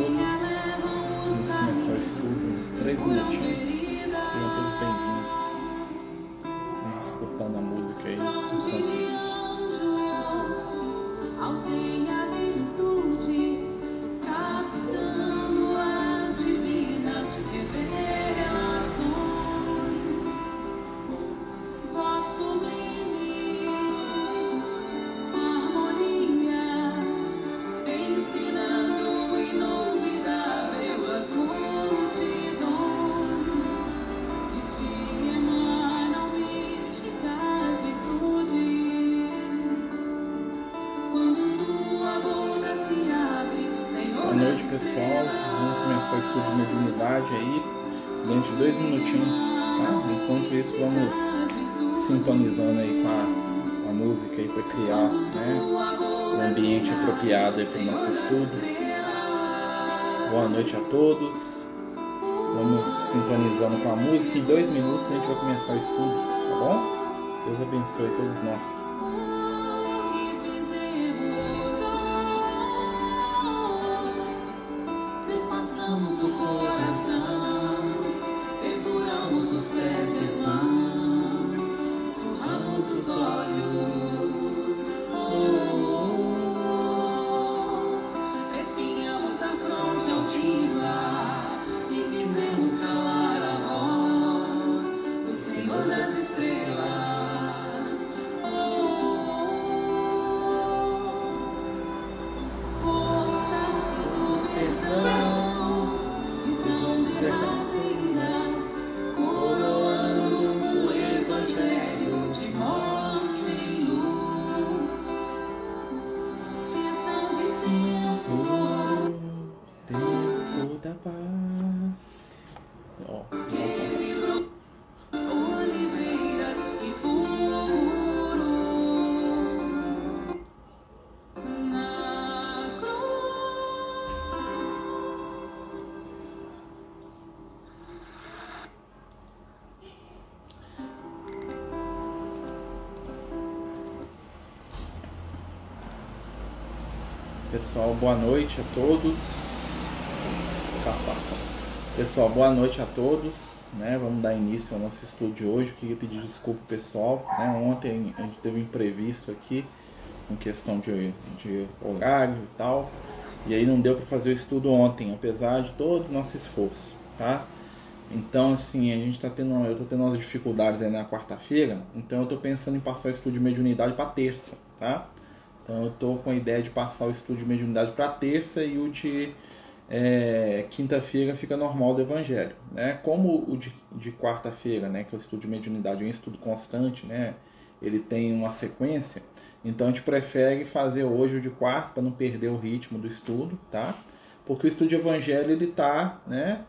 todos. Vamos começar o estudo em três minutinhos. Sejam todos bem-vindos. Vamos escutando a música aí enquanto para o nosso estudo. Boa noite a todos. Vamos sintonizando com a música. Em dois minutos a gente vai começar o estudo, tá bom? Deus abençoe todos nós. Pessoal, boa noite a todos. Tá. Pessoal, boa noite a todos. Né? Vamos dar início ao nosso estudo de hoje. Queria pedir desculpa pessoal. Né? Ontem a gente teve um imprevisto aqui, em questão de, de horário e tal. E aí não deu para fazer o estudo ontem, apesar de todo o nosso esforço, tá? Então, assim, a gente tá tendo, eu tô tendo umas dificuldades aí na quarta-feira, então eu tô pensando em passar o estudo de mediunidade para terça, tá? Então eu tô com a ideia de passar o estudo de mediunidade para terça e o de é, quinta-feira fica normal do evangelho, né? Como o de, de quarta-feira, né, que é o estudo de mediunidade é um estudo constante, né? Ele tem uma sequência, então a gente prefere fazer hoje o de quarta para não perder o ritmo do estudo, tá? Porque o estudo de evangelho ele tá, né,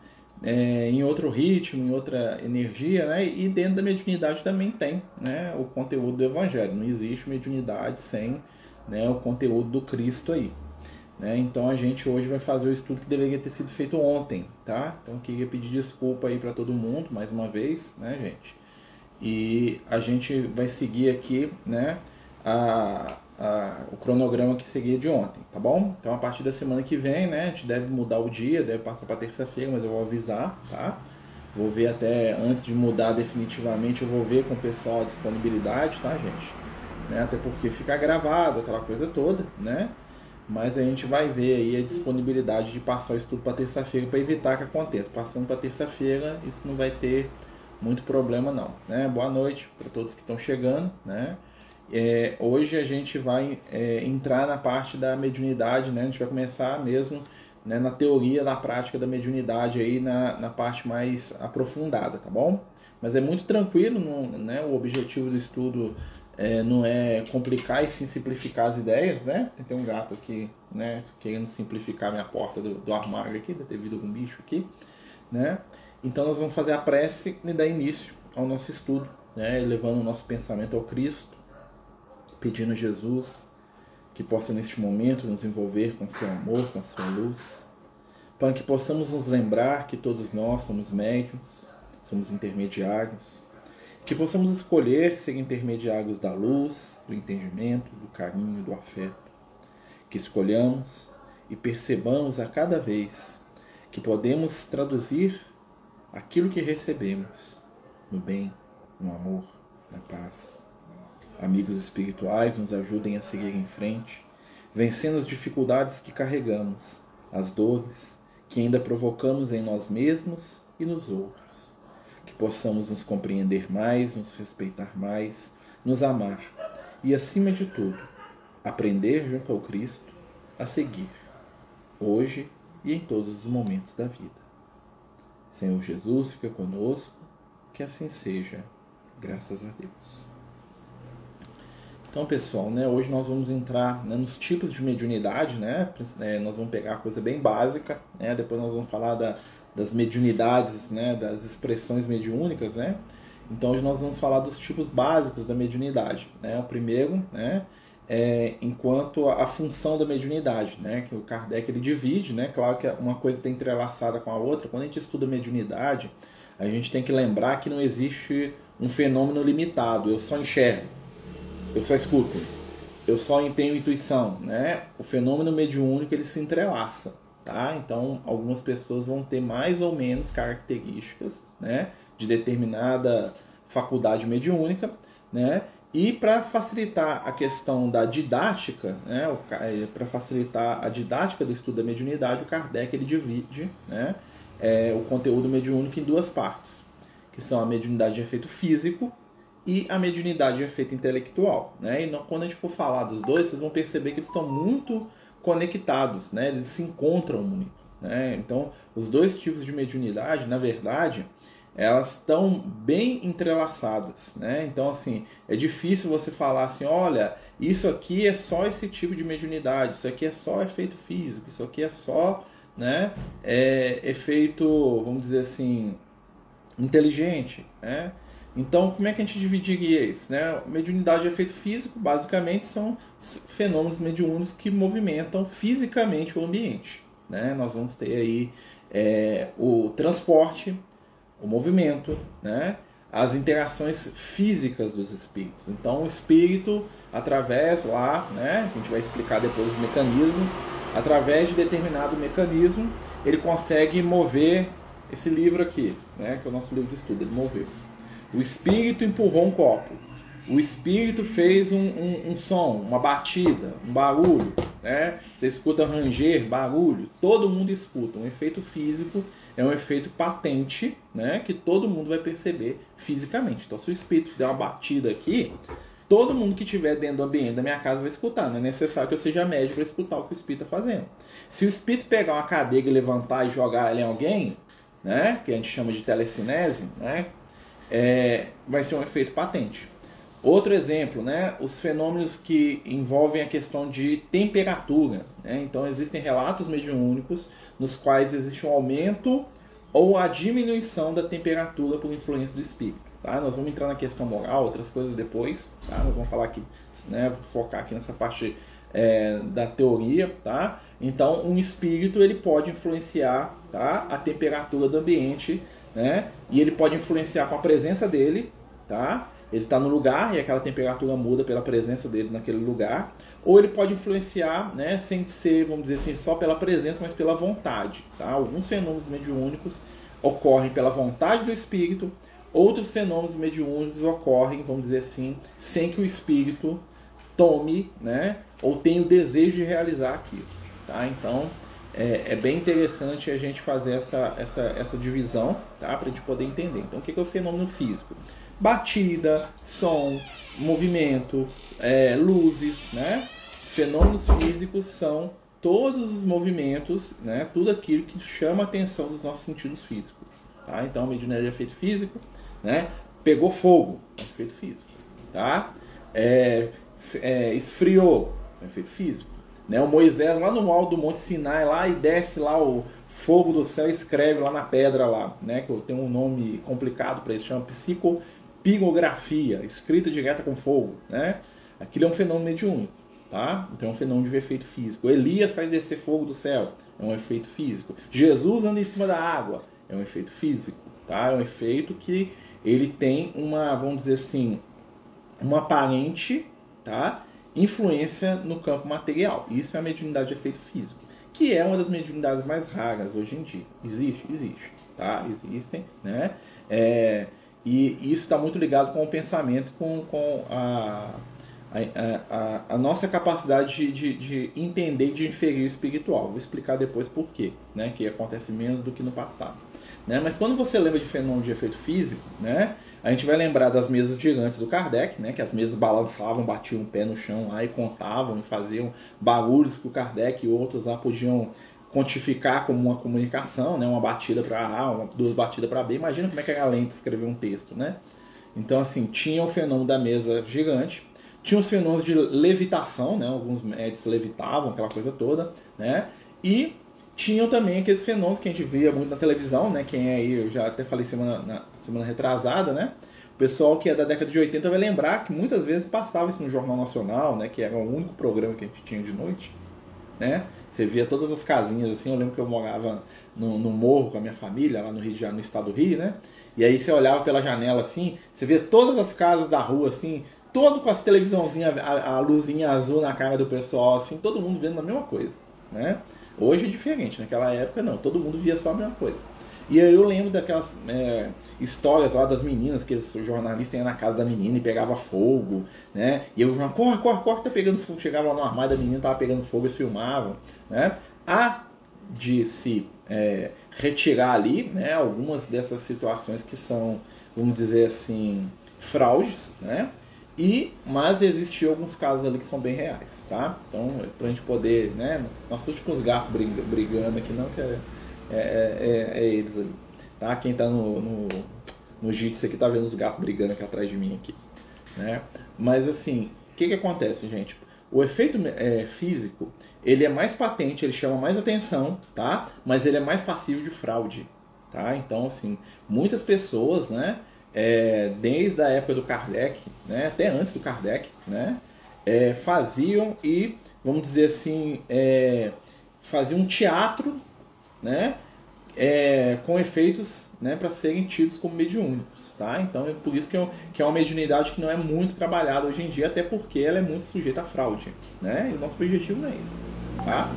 é, em outro ritmo, em outra energia, né? E dentro da mediunidade também tem, né, o conteúdo do evangelho. Não existe mediunidade sem né, o conteúdo do Cristo aí. Né? Então a gente hoje vai fazer o estudo que deveria ter sido feito ontem, tá? Então queria pedir desculpa aí para todo mundo mais uma vez, né, gente? E a gente vai seguir aqui, né, a, a, o cronograma que seguia de ontem, tá bom? Então a partir da semana que vem, né, a gente deve mudar o dia, deve passar para terça-feira, mas eu vou avisar, tá? Vou ver até antes de mudar definitivamente, eu vou ver com o pessoal a disponibilidade, tá, gente? Né? Até porque fica gravado, aquela coisa toda, né? Mas a gente vai ver aí a disponibilidade de passar o estudo para terça-feira para evitar que aconteça. Passando para terça-feira, isso não vai ter muito problema não, né? Boa noite para todos que estão chegando, né? É, hoje a gente vai é, entrar na parte da mediunidade, né? A gente vai começar mesmo né, na teoria, na prática da mediunidade aí na, na parte mais aprofundada, tá bom? Mas é muito tranquilo, né? O objetivo do estudo é, não é complicar e sim simplificar as ideias, né? Tem um gato aqui, né? Querendo simplificar minha porta do, do armário aqui, deve ter vindo algum bicho aqui, né? Então nós vamos fazer a prece e dar início ao nosso estudo, né? Levando o nosso pensamento ao Cristo, pedindo a Jesus que possa neste momento nos envolver com seu amor, com sua luz, para que possamos nos lembrar que todos nós somos médiums, somos intermediários, que possamos escolher ser intermediários da luz, do entendimento, do carinho, do afeto. Que escolhamos e percebamos a cada vez que podemos traduzir aquilo que recebemos no bem, no amor, na paz. Amigos espirituais nos ajudem a seguir em frente, vencendo as dificuldades que carregamos, as dores que ainda provocamos em nós mesmos e nos outros. Possamos nos compreender mais, nos respeitar mais, nos amar e, acima de tudo, aprender junto ao Cristo a seguir, hoje e em todos os momentos da vida. Senhor Jesus, fica conosco, que assim seja, graças a Deus. Então, pessoal, né, hoje nós vamos entrar né, nos tipos de mediunidade, né? É, nós vamos pegar coisa bem básica, né? Depois nós vamos falar da, das mediunidades, né? Das expressões mediúnicas, né? Então, hoje nós vamos falar dos tipos básicos da mediunidade, né? O primeiro, né? É, enquanto a, função da mediunidade, né? Que o Kardec ele divide, né? Claro que uma coisa está entrelaçada com a outra. Quando a gente estuda mediunidade, a gente tem que lembrar que não existe um fenômeno limitado. Eu só enxergo eu só escuto, eu só tenho intuição, né? O fenômeno mediúnico ele se entrelaça, tá? Então, algumas pessoas vão ter mais ou menos características, né, de determinada faculdade mediúnica, né? E para facilitar a questão da didática, né, é, para facilitar a didática do estudo da mediunidade, o Kardec ele divide, né, é, o conteúdo mediúnico em duas partes, que são a mediunidade de efeito físico e a mediunidade de efeito intelectual. Né? E quando a gente for falar dos dois, vocês vão perceber que eles estão muito conectados, né? eles se encontram muito. Né? Então, os dois tipos de mediunidade, na verdade, elas estão bem entrelaçadas, né? Então, assim, é difícil você falar assim, olha, isso aqui é só esse tipo de mediunidade, isso aqui é só efeito físico, isso aqui é só, né, é efeito, vamos dizer assim, inteligente, né? Então, como é que a gente dividiria isso? Né? Mediunidade e efeito físico, basicamente, são fenômenos mediúnicos que movimentam fisicamente o ambiente. Né? Nós vamos ter aí é, o transporte, o movimento, né? as interações físicas dos espíritos. Então, o espírito, através lá, né? a gente vai explicar depois os mecanismos, através de determinado mecanismo, ele consegue mover esse livro aqui, né? que é o nosso livro de estudo, ele moveu. O espírito empurrou um copo. O espírito fez um, um, um som, uma batida, um barulho. Né? Você escuta ranger, barulho. Todo mundo escuta. Um efeito físico é um efeito patente né? que todo mundo vai perceber fisicamente. Então, se o espírito der uma batida aqui, todo mundo que estiver dentro do ambiente da minha casa vai escutar. Não é necessário que eu seja médico para escutar o que o espírito está fazendo. Se o espírito pegar uma cadeira e levantar e jogar ela em alguém, né? que a gente chama de telecinese, né? É, vai ser um efeito patente. Outro exemplo, né, os fenômenos que envolvem a questão de temperatura. Né? Então, existem relatos mediúnicos nos quais existe um aumento ou a diminuição da temperatura por influência do espírito. Tá? Nós vamos entrar na questão moral, outras coisas depois. Tá? Nós vamos falar aqui, né, focar aqui nessa parte é, da teoria. Tá? Então, um espírito ele pode influenciar tá, a temperatura do ambiente né? E ele pode influenciar com a presença dele, tá? Ele está no lugar e aquela temperatura muda pela presença dele naquele lugar. Ou ele pode influenciar, né, sem ser, vamos dizer assim, só pela presença, mas pela vontade. Tá? Alguns fenômenos mediúnicos ocorrem pela vontade do espírito, outros fenômenos mediúnicos ocorrem, vamos dizer assim, sem que o espírito tome, né, ou tenha o desejo de realizar aquilo. Tá? Então, é, é, bem interessante a gente fazer essa, essa, essa divisão, tá? Para a gente poder entender. Então, o que é o fenômeno físico? Batida, som, movimento, é, luzes, né? Fenômenos físicos são todos os movimentos, né? Tudo aquilo que chama a atenção dos nossos sentidos físicos, tá? Então, mediunidade é efeito físico, né? Pegou fogo, é efeito físico, tá? É, é, esfriou, é efeito físico. Né? O Moisés lá no alto do Monte Sinai lá e desce lá o fogo do céu escreve lá na pedra lá, né? Que tem um nome complicado para isso, chama psicopigografia, escrita direta com fogo, né? Aquilo é um fenômeno mediúnico, tá? Então é um fenômeno de efeito físico. Elias faz descer fogo do céu, é um efeito físico. Jesus anda em cima da água, é um efeito físico, tá? É um efeito que ele tem uma, vamos dizer assim, uma aparente, tá? Influência no campo material. Isso é a mediunidade de efeito físico, que é uma das mediunidades mais raras hoje em dia. Existe? Existe, tá? Existem, né? É, e isso está muito ligado com o pensamento, com, com a, a, a, a nossa capacidade de, de, de, entender e de inferir o espiritual. Vou explicar depois por quê, né? Que acontece menos do que no passado. Né? Mas quando você lembra de fenômeno de efeito físico, né? A gente vai lembrar das mesas gigantes do Kardec, né? Que as mesas balançavam, batiam o pé no chão lá e contavam e faziam barulhos que o Kardec e outros lá podiam quantificar como uma comunicação, né? Uma batida para A, uma, duas batidas para B. Imagina como é que era lento escrever um texto, né? Então, assim, tinha o fenômeno da mesa gigante, tinha os fenômenos de levitação, né? Alguns médicos levitavam, aquela coisa toda, né? E tinham também aqueles fenômenos que a gente via muito na televisão, né? Quem é aí, eu já até falei semana, na semana retrasada, né? O pessoal que é da década de 80 vai lembrar que muitas vezes passava isso no Jornal Nacional, né? Que era o único programa que a gente tinha de noite, né? Você via todas as casinhas assim. Eu lembro que eu morava no, no morro com a minha família, lá no Rio de Janeiro, no estado do Rio, né? E aí você olhava pela janela assim, você via todas as casas da rua assim, todo com as televisãozinhas, a, a luzinha azul na cara do pessoal, assim, todo mundo vendo a mesma coisa, né? Hoje é diferente, naquela época não, todo mundo via só a mesma coisa. E aí eu lembro daquelas é, histórias lá das meninas, que os jornalistas iam na casa da menina e pegava fogo, né? E eu falava, corre, corre, corre, tá pegando fogo. Chegava lá no armário da menina, tava pegando fogo, eles filmavam, né? Há de se é, retirar ali, né, algumas dessas situações que são, vamos dizer assim, fraudes, né? E, mas existiam alguns casos ali que são bem reais, tá? Então, pra gente poder, né? Nossos últimos gatos brigando aqui, não, que é, é, é, é eles ali, tá? Quem tá no, no, no Jitsi aqui tá vendo os gatos brigando aqui atrás de mim aqui, né? Mas, assim, o que que acontece, gente? O efeito é, físico, ele é mais patente, ele chama mais atenção, tá? Mas ele é mais passivo de fraude, tá? Então, assim, muitas pessoas, né? É, desde a época do Kardec, né, até antes do Kardec, né, é, faziam e, vamos dizer assim, é, faziam um teatro né, é, com efeitos né, para serem tidos como mediúnicos. Tá? Então é por isso que é, que é uma mediunidade que não é muito trabalhada hoje em dia, até porque ela é muito sujeita à fraude. Né? E o nosso objetivo não é isso. Tá?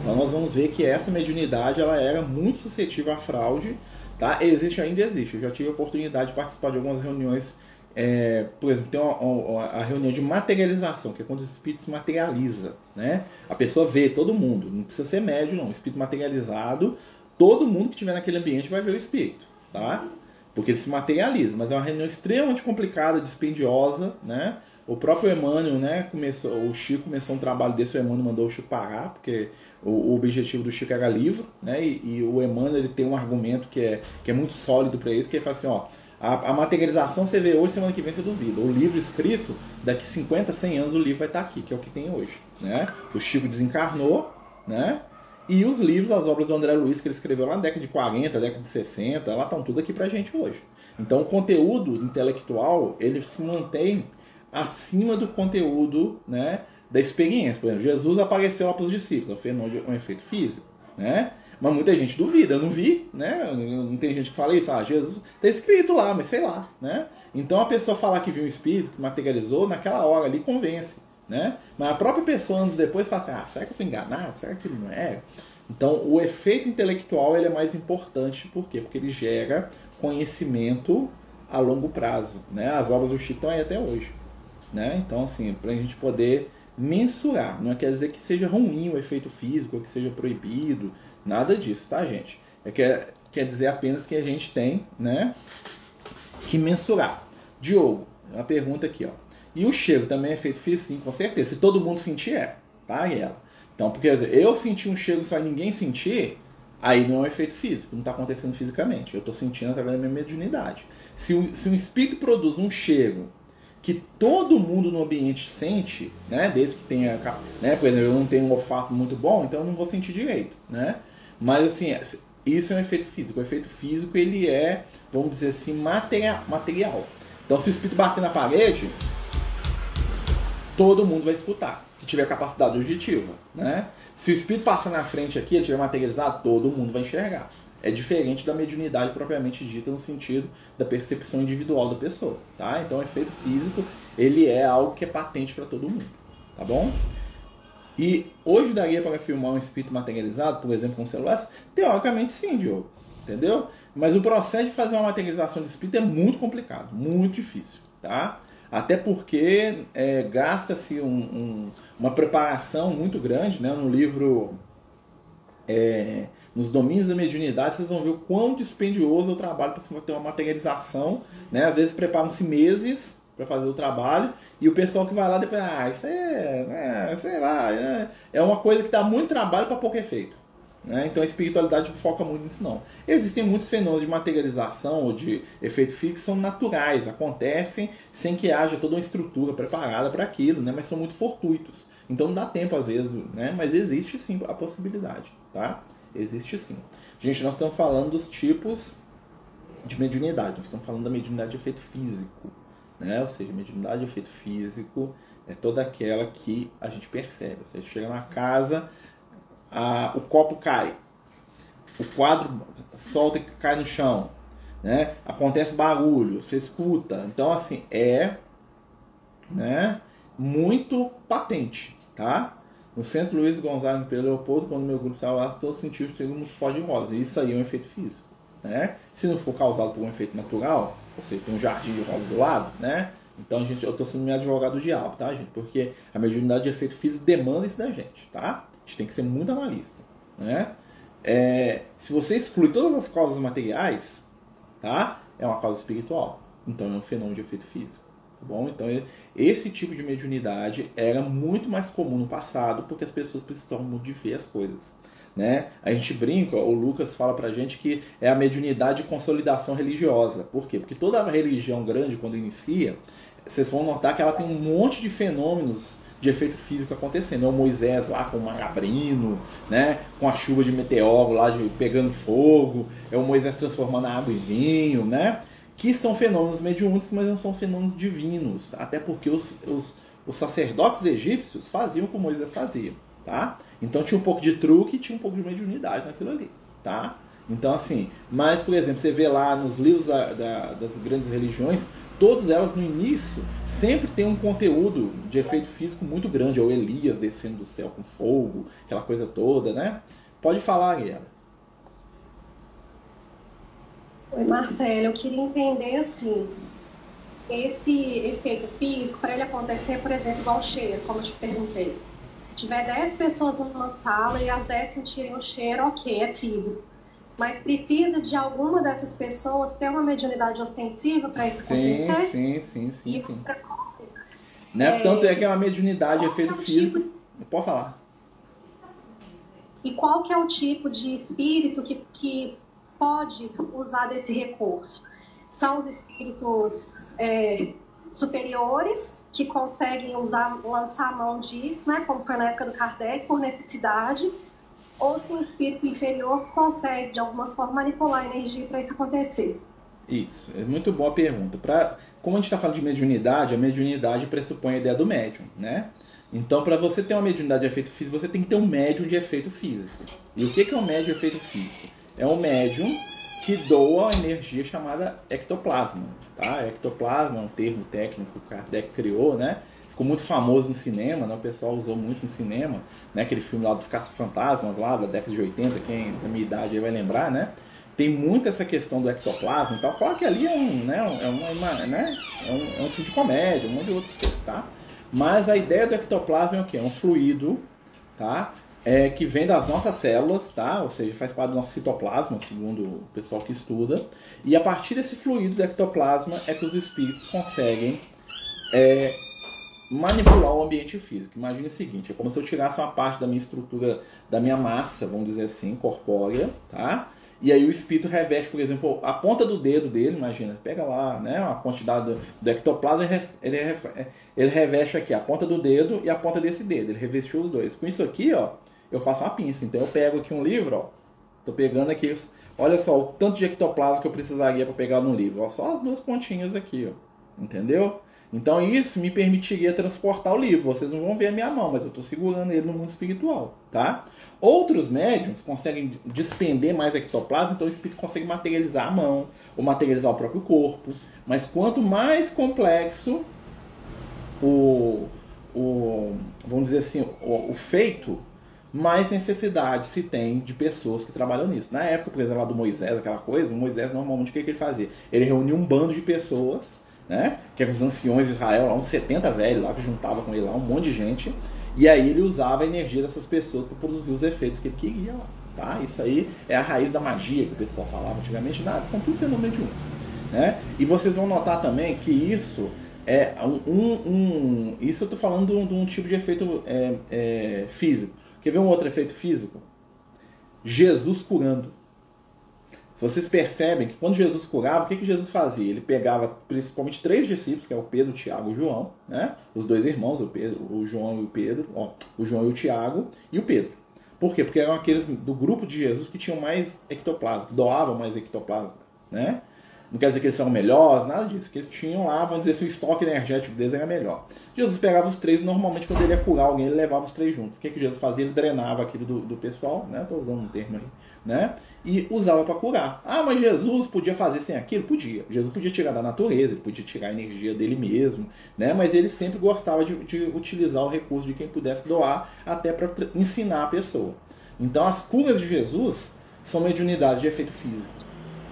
Então nós vamos ver que essa mediunidade ela era muito suscetível à fraude Tá? Existe, ainda existe. Eu já tive a oportunidade de participar de algumas reuniões. É, por exemplo, tem uma, uma, a reunião de materialização, que é quando o espírito se materializa. Né? A pessoa vê todo mundo, não precisa ser médio, não. O espírito materializado, todo mundo que estiver naquele ambiente vai ver o espírito. Tá? Porque ele se materializa, mas é uma reunião extremamente complicada, dispendiosa, né? O próprio Emmanuel, né, começou, o Chico começou um trabalho desse, o Emmanuel mandou o Chico parar, porque o, o objetivo do Chico era livro, né, e, e, o Emmanuel ele tem um argumento que é, que é muito sólido para isso, que ele fala assim, ó, a, a, materialização você vê hoje, semana que vem você duvida. O livro escrito, daqui 50, 100 anos o livro vai estar aqui, que é o que tem hoje, né? O Chico desencarnou, né? E os livros, as obras do André Luiz que ele escreveu lá na década de 40, década de 60, elas estão tudo aqui pra gente hoje. Então o conteúdo intelectual, ele se mantém acima do conteúdo né, da experiência. Por exemplo, Jesus apareceu lá para os discípulos, é um fenômeno, um efeito físico. Né? Mas muita gente duvida, eu não vi, né? Não tem gente que fala isso, ah, Jesus está escrito lá, mas sei lá, né? Então a pessoa falar que viu um espírito, que materializou, naquela hora ali convence, né? Mas a própria pessoa anos depois fala assim, ah, será que eu fui enganado? Será que não é? Então o efeito intelectual ele é mais importante, por quê? Porque ele gera conhecimento a longo prazo, né? As obras do Chico estão aí até hoje. Né? Então, assim, para a gente poder mensurar, não quer dizer que seja ruim o efeito físico, ou que seja proibido, nada disso, tá, gente? É que, quer dizer apenas que a gente tem né, que mensurar. Diogo, uma pergunta aqui, ó. E o cheiro também é efeito físico? Sim, com certeza. Se todo mundo sentir, é. Tá, ela. Então, porque eu senti um cheiro só e ninguém sentir, aí não é um efeito físico, não está acontecendo fisicamente. Eu estou sentindo através da minha mediunidade. Se, um, se um espírito produz um cheiro que todo mundo no ambiente sente, né? Desde que tenha, né? Por exemplo, eu não tenho um olfato muito bom, então eu não vou sentir direito, né? Mas assim, isso é um efeito físico. O efeito físico ele é, vamos dizer assim, material. Então, se o espírito bater na parede, todo mundo vai escutar, que tiver capacidade auditiva, né? Se o espírito passar na frente aqui, ele tiver materializado, todo mundo vai enxergar é diferente da mediunidade propriamente dita no sentido da percepção individual da pessoa, tá? Então, o efeito físico, ele é algo que é patente para todo mundo, tá bom? E hoje daria para filmar um espírito materializado, por exemplo, com celular? Teoricamente sim, Diogo. Entendeu? Mas o processo de fazer uma materialização de espírito é muito complicado, muito difícil, tá? Até porque é, gasta-se um, um, uma preparação muito grande, né? No livro é, Nos Domínios da Mediunidade, vocês vão ver o quão dispendioso é o trabalho para ter uma materialização, né? Às vezes preparam-se meses para fazer o trabalho e o pessoal que vai lá depois, ah, isso é, é sei lá, é, é uma coisa que dá muito trabalho para pouco efeito. Né? Então a espiritualidade foca muito nisso não. Existem muitos fenômenos de materialização ou de efeito fixo são naturais, acontecem sem que haja toda uma estrutura preparada para aquilo, né? mas são muito fortuitos. Então não dá tempo às vezes, né? mas existe sim a possibilidade. Tá? Existe sim. Gente, nós estamos falando dos tipos de mediunidade, nós estamos falando da mediunidade de efeito físico. Né? Ou seja, mediunidade de efeito físico é toda aquela que a gente percebe. Você chega na casa, a, o copo cai, o quadro solta e cai no chão, né? Acontece barulho, você escuta. Então, assim, é né, muito patente, tá? No centro Luiz Gonzaga em Pedro Leopoldo, quando meu grupo saiu lá, todos sentiram o muito forte de rosa. Isso aí é um efeito físico, né? Se não for causado por um efeito natural, você tem um jardim de rosa do lado, né? Então, gente, eu estou sendo meu advogado do diabo, tá, gente? Porque a mediunidade de efeito físico demanda isso da gente, tá? A gente tem que ser muito analista. Né? É, se você exclui todas as causas materiais, tá? é uma causa espiritual. Então é um fenômeno de efeito físico. Bom? Então esse tipo de mediunidade era muito mais comum no passado porque as pessoas precisavam muito de ver as coisas. Né? A gente brinca, o Lucas fala pra gente que é a mediunidade de consolidação religiosa. Por quê? Porque toda religião grande, quando inicia, vocês vão notar que ela tem um monte de fenômenos de efeito físico acontecendo. É o Moisés lá com o Magabrino, né? com a chuva de meteoro lá de, pegando fogo, é o Moisés transformando a água em vinho, né? Que são fenômenos mediúnicos, mas não são fenômenos divinos, até porque os, os, os sacerdotes egípcios faziam como Moisés fazia. Tá? Então tinha um pouco de truque tinha um pouco de mediunidade naquilo ali. Tá? Então, assim, mas, por exemplo, você vê lá nos livros da, da, das grandes religiões, todas elas no início sempre tem um conteúdo de efeito físico muito grande, é o Elias descendo do céu com fogo, aquela coisa toda, né? Pode falar, Guilherme. Oi, Marcelo, eu queria entender assim, esse efeito físico, para ele acontecer, por exemplo, igual cheiro, como eu te perguntei. Se tiver 10 pessoas numa sala e as 10 sentirem o cheiro, ok, é físico mas precisa de alguma dessas pessoas ter uma mediunidade ostensiva para isso sim, acontecer? Sim, sim, sim, sim. Né? É, Tanto é que é uma mediunidade de efeito é físico. Tipo... Pode falar. E qual que é o tipo de espírito que, que pode usar desse recurso? São os espíritos é, superiores que conseguem usar, lançar a mão disso, né? Como foi na época do Kardec, por necessidade ou se um espírito inferior consegue, de alguma forma, manipular a energia para isso acontecer. Isso, é muito boa pergunta. Pra, como a gente está falando de mediunidade, a mediunidade pressupõe a ideia do médium, né? Então, para você ter uma mediunidade de efeito físico, você tem que ter um médium de efeito físico. E o que é um médium de efeito físico? É um médium que doa energia chamada ectoplasma. Tá? Ectoplasma é um termo técnico que o Kardec criou, né? ficou muito famoso no cinema, né? o pessoal usou muito no cinema, né? aquele filme lá dos Caça-Fantasmas, lá da década de 80, quem da minha idade aí vai lembrar, né? Tem muito essa questão do ectoplasma e tal. Claro que ali é um, né? É uma, uma né? É um, é um filme de comédia, um monte de outras coisas, tá? Mas a ideia do ectoplasma é o quê? É um fluido, tá? É, que vem das nossas células, tá? Ou seja, faz parte do nosso citoplasma, segundo o pessoal que estuda. E a partir desse fluido do ectoplasma é que os espíritos conseguem é, manipular o ambiente físico. Imagine o seguinte, é como se eu tirasse uma parte da minha estrutura, da minha massa, vamos dizer assim, corpórea, tá? E aí o espírito reveste, por exemplo, a ponta do dedo dele, imagina, pega lá, né, uma quantidade do, do ectoplasma, ele, ele reveste aqui a ponta do dedo e a ponta desse dedo, ele revestiu os dois. Com isso aqui, ó, eu faço uma pinça, então eu pego aqui um livro, ó, tô pegando aqui, olha só, o tanto de ectoplasma que eu precisaria para pegar no livro, ó, só as duas pontinhas aqui, ó, entendeu? Então isso me permitiria transportar o livro. Vocês não vão ver a minha mão, mas eu estou segurando ele no mundo espiritual, tá? Outros médiums conseguem despender mais ectoplasma, então o espírito consegue materializar a mão ou materializar o próprio corpo. Mas quanto mais complexo o, o vamos dizer assim, o, o, feito, mais necessidade se tem de pessoas que trabalham nisso. Na época, por exemplo, lá do Moisés, aquela coisa, o Moisés normalmente o que, que ele fazia? Ele reunia um bando de pessoas, né? Que eram os anciões de Israel, lá uns 70 velhos lá que juntava com ele lá, um monte de gente, e aí ele usava a energia dessas pessoas para produzir os efeitos que ele queria lá. Tá? Isso aí é a raiz da magia que o pessoal falava antigamente, nada, são tudo fenômeno de um. Né? E vocês vão notar também que isso é um. um isso eu estou falando de um, de um, tipo de efeito é, é, físico. Quer ver um outro efeito físico? Jesus curando. Vocês percebem que quando Jesus curava, o que, que Jesus fazia? Ele pegava principalmente três discípulos, que é o Pedro, o Tiago e o João, né? Os dois irmãos, o, Pedro, o João e o Pedro, ó, o João e o Tiago e o Pedro. Por quê? Porque eram aqueles do grupo de Jesus que tinham mais ectoplasma, doavam mais ectoplasma, né? Não quer dizer que eles são melhores, nada disso. Que eles tinham lá, vamos dizer se o estoque energético deles era melhor. Jesus pegava os três, normalmente quando ele ia curar alguém, ele levava os três juntos. O que, que Jesus fazia? Ele drenava aquilo do, do pessoal, né? Estou usando um termo aí, né? E usava para curar. Ah, mas Jesus podia fazer sem aquilo? Podia. Jesus podia tirar da natureza, ele podia tirar a energia dele mesmo, né? Mas ele sempre gostava de, de utilizar o recurso de quem pudesse doar, até para ensinar a pessoa. Então as curas de Jesus são mediunidades de efeito físico.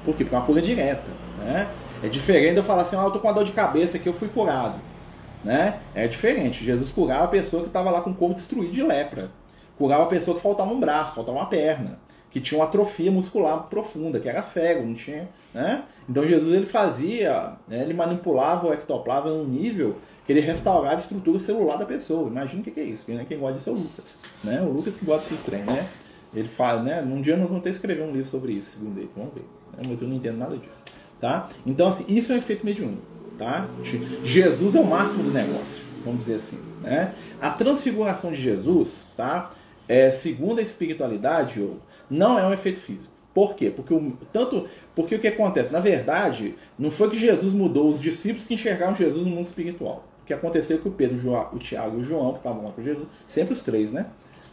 Por quê? Porque é uma cura direta. Né? É diferente eu falar assim, ah, eu tô com uma dor de cabeça que eu fui curado. Né? É diferente. Jesus curava a pessoa que estava lá com o corpo destruído de lepra. Curava a pessoa que faltava um braço, faltava uma perna. Que tinha uma atrofia muscular profunda, que era cego, não tinha. Né? Então Jesus ele fazia, né, ele manipulava o ectoplasma num nível que ele restaurava a estrutura celular da pessoa. Imagina o que, é isso. Quem, né? Quem gosta disso é o Lucas. Né? O Lucas que gosta desses trem, né? Ele fala, né? Num dia nós vamos ter que escrever um livro sobre isso, segundo ele. Vamos ver. Né? Mas eu não entendo nada disso. Tá? Então, assim, isso é um efeito mediúnico. Tá? Jesus é o máximo do negócio, vamos dizer assim. Né? A transfiguração de Jesus, tá? é, segundo a espiritualidade, não é um efeito físico. Por quê? Porque o, tanto, porque o que acontece? Na verdade, não foi que Jesus mudou os discípulos que enxergaram Jesus no mundo espiritual. O que aconteceu é que o Pedro, o Tiago e o João, que estavam lá com Jesus, sempre os três, né?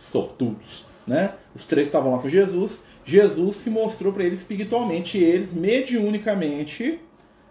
Sortudos, né? Os três estavam lá com Jesus, Jesus se mostrou para eles espiritualmente e eles, mediunicamente,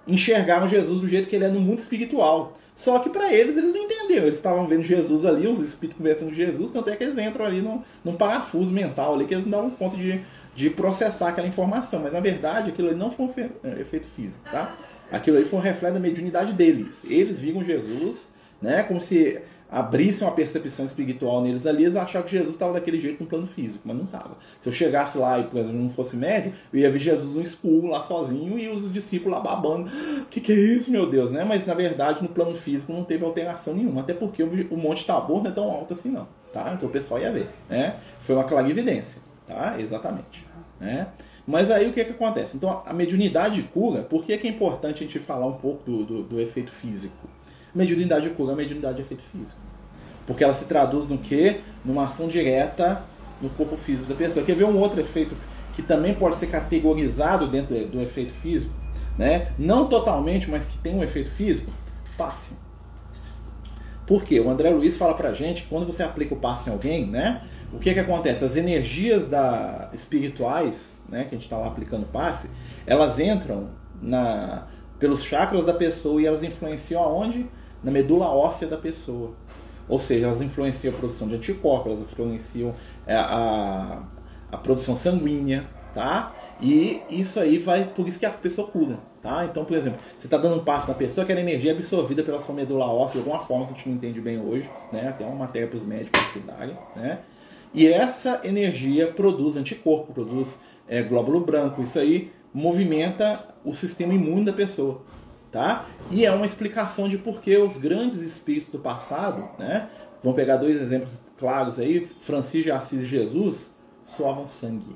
enxergaram Jesus do jeito que ele é no mundo espiritual. Só que para eles, eles não entenderam. Eles estavam vendo Jesus ali, os espíritos conversando com Jesus, tanto é que eles entram ali num, num parafuso mental ali, que eles não davam conta de, de processar aquela informação. Mas na verdade, aquilo ali não foi um é, efeito físico, tá? Aquilo ali foi um reflexo da mediunidade deles. Eles viram Jesus, né, como se abrissem uma percepção espiritual neles ali, eles achavam que Jesus estava daquele jeito no plano físico, mas não estava. Se eu chegasse lá e, por exemplo, não fosse médio, eu ia ver Jesus no escuro lá sozinho e os discípulos lá babando. O que, que é isso, meu Deus, né? Mas na verdade, no plano físico não teve alteração nenhuma, até porque o Monte Tabor não é tão alto assim, não. Tá? Então o pessoal ia ver. Né? Foi uma clarividência. Tá? Exatamente. Né? Mas aí o que, que acontece? Então a mediunidade cura, por que, que é importante a gente falar um pouco do, do, do efeito físico? Mediunidade cura, mediunidade é efeito físico. Porque ela se traduz no quê? Numa ação direta no corpo físico da pessoa. Quer ver um outro efeito que também pode ser categorizado dentro do efeito físico? Né? Não totalmente, mas que tem um efeito físico? Passe. Por quê? O André Luiz fala pra gente que quando você aplica o passe em alguém, né? O que que acontece? As energias da, espirituais, né, que a gente está lá aplicando passe, elas entram na, pelos chakras da pessoa e elas influenciam aonde? Na medula óssea da pessoa. Ou seja, elas influenciam a produção de anticorpos, elas influenciam é, a, a produção sanguínea, tá? E isso aí vai, por isso que a pessoa cura, tá? Então, por exemplo, você está dando um passo na pessoa, aquela energia é absorvida pela sua medula óssea de alguma forma que a gente não entende bem hoje, né? Até uma matéria para os médicos estudarem, né? E essa energia produz anticorpo, produz é, glóbulo branco, isso aí movimenta o sistema imune da pessoa tá? E é uma explicação de por que os grandes espíritos do passado, né? Vamos pegar dois exemplos claros aí, Francisco de Assis e Jesus suavam sangue.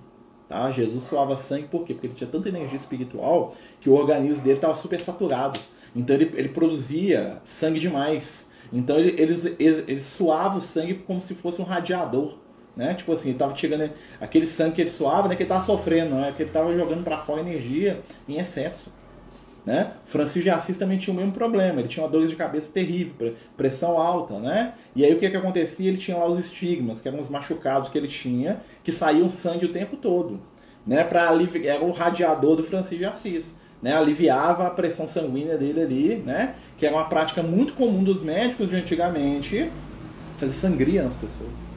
Tá? Jesus suava sangue por quê? Porque ele tinha tanta energia espiritual que o organismo dele estava super saturado. Então ele, ele produzia sangue demais. Então ele, eles, eles, eles suavam o sangue como se fosse um radiador. Né? Tipo assim, ele tava tirando aquele sangue que ele suava, né? que ele estava sofrendo, né? que ele estava jogando para fora energia em excesso. Né? Francisco de Assis também tinha o mesmo problema, ele tinha uma dor de cabeça terrível, pressão alta, né? E aí o que, que acontecia? Ele tinha lá os estigmas, que eram os machucados que ele tinha, que saíam sangue o tempo todo, né? Para aliviar, era o radiador do Francisco de Assis, né? Aliviava a pressão sanguínea dele ali, né? Que era uma prática muito comum dos médicos de antigamente, fazer sangria nas pessoas.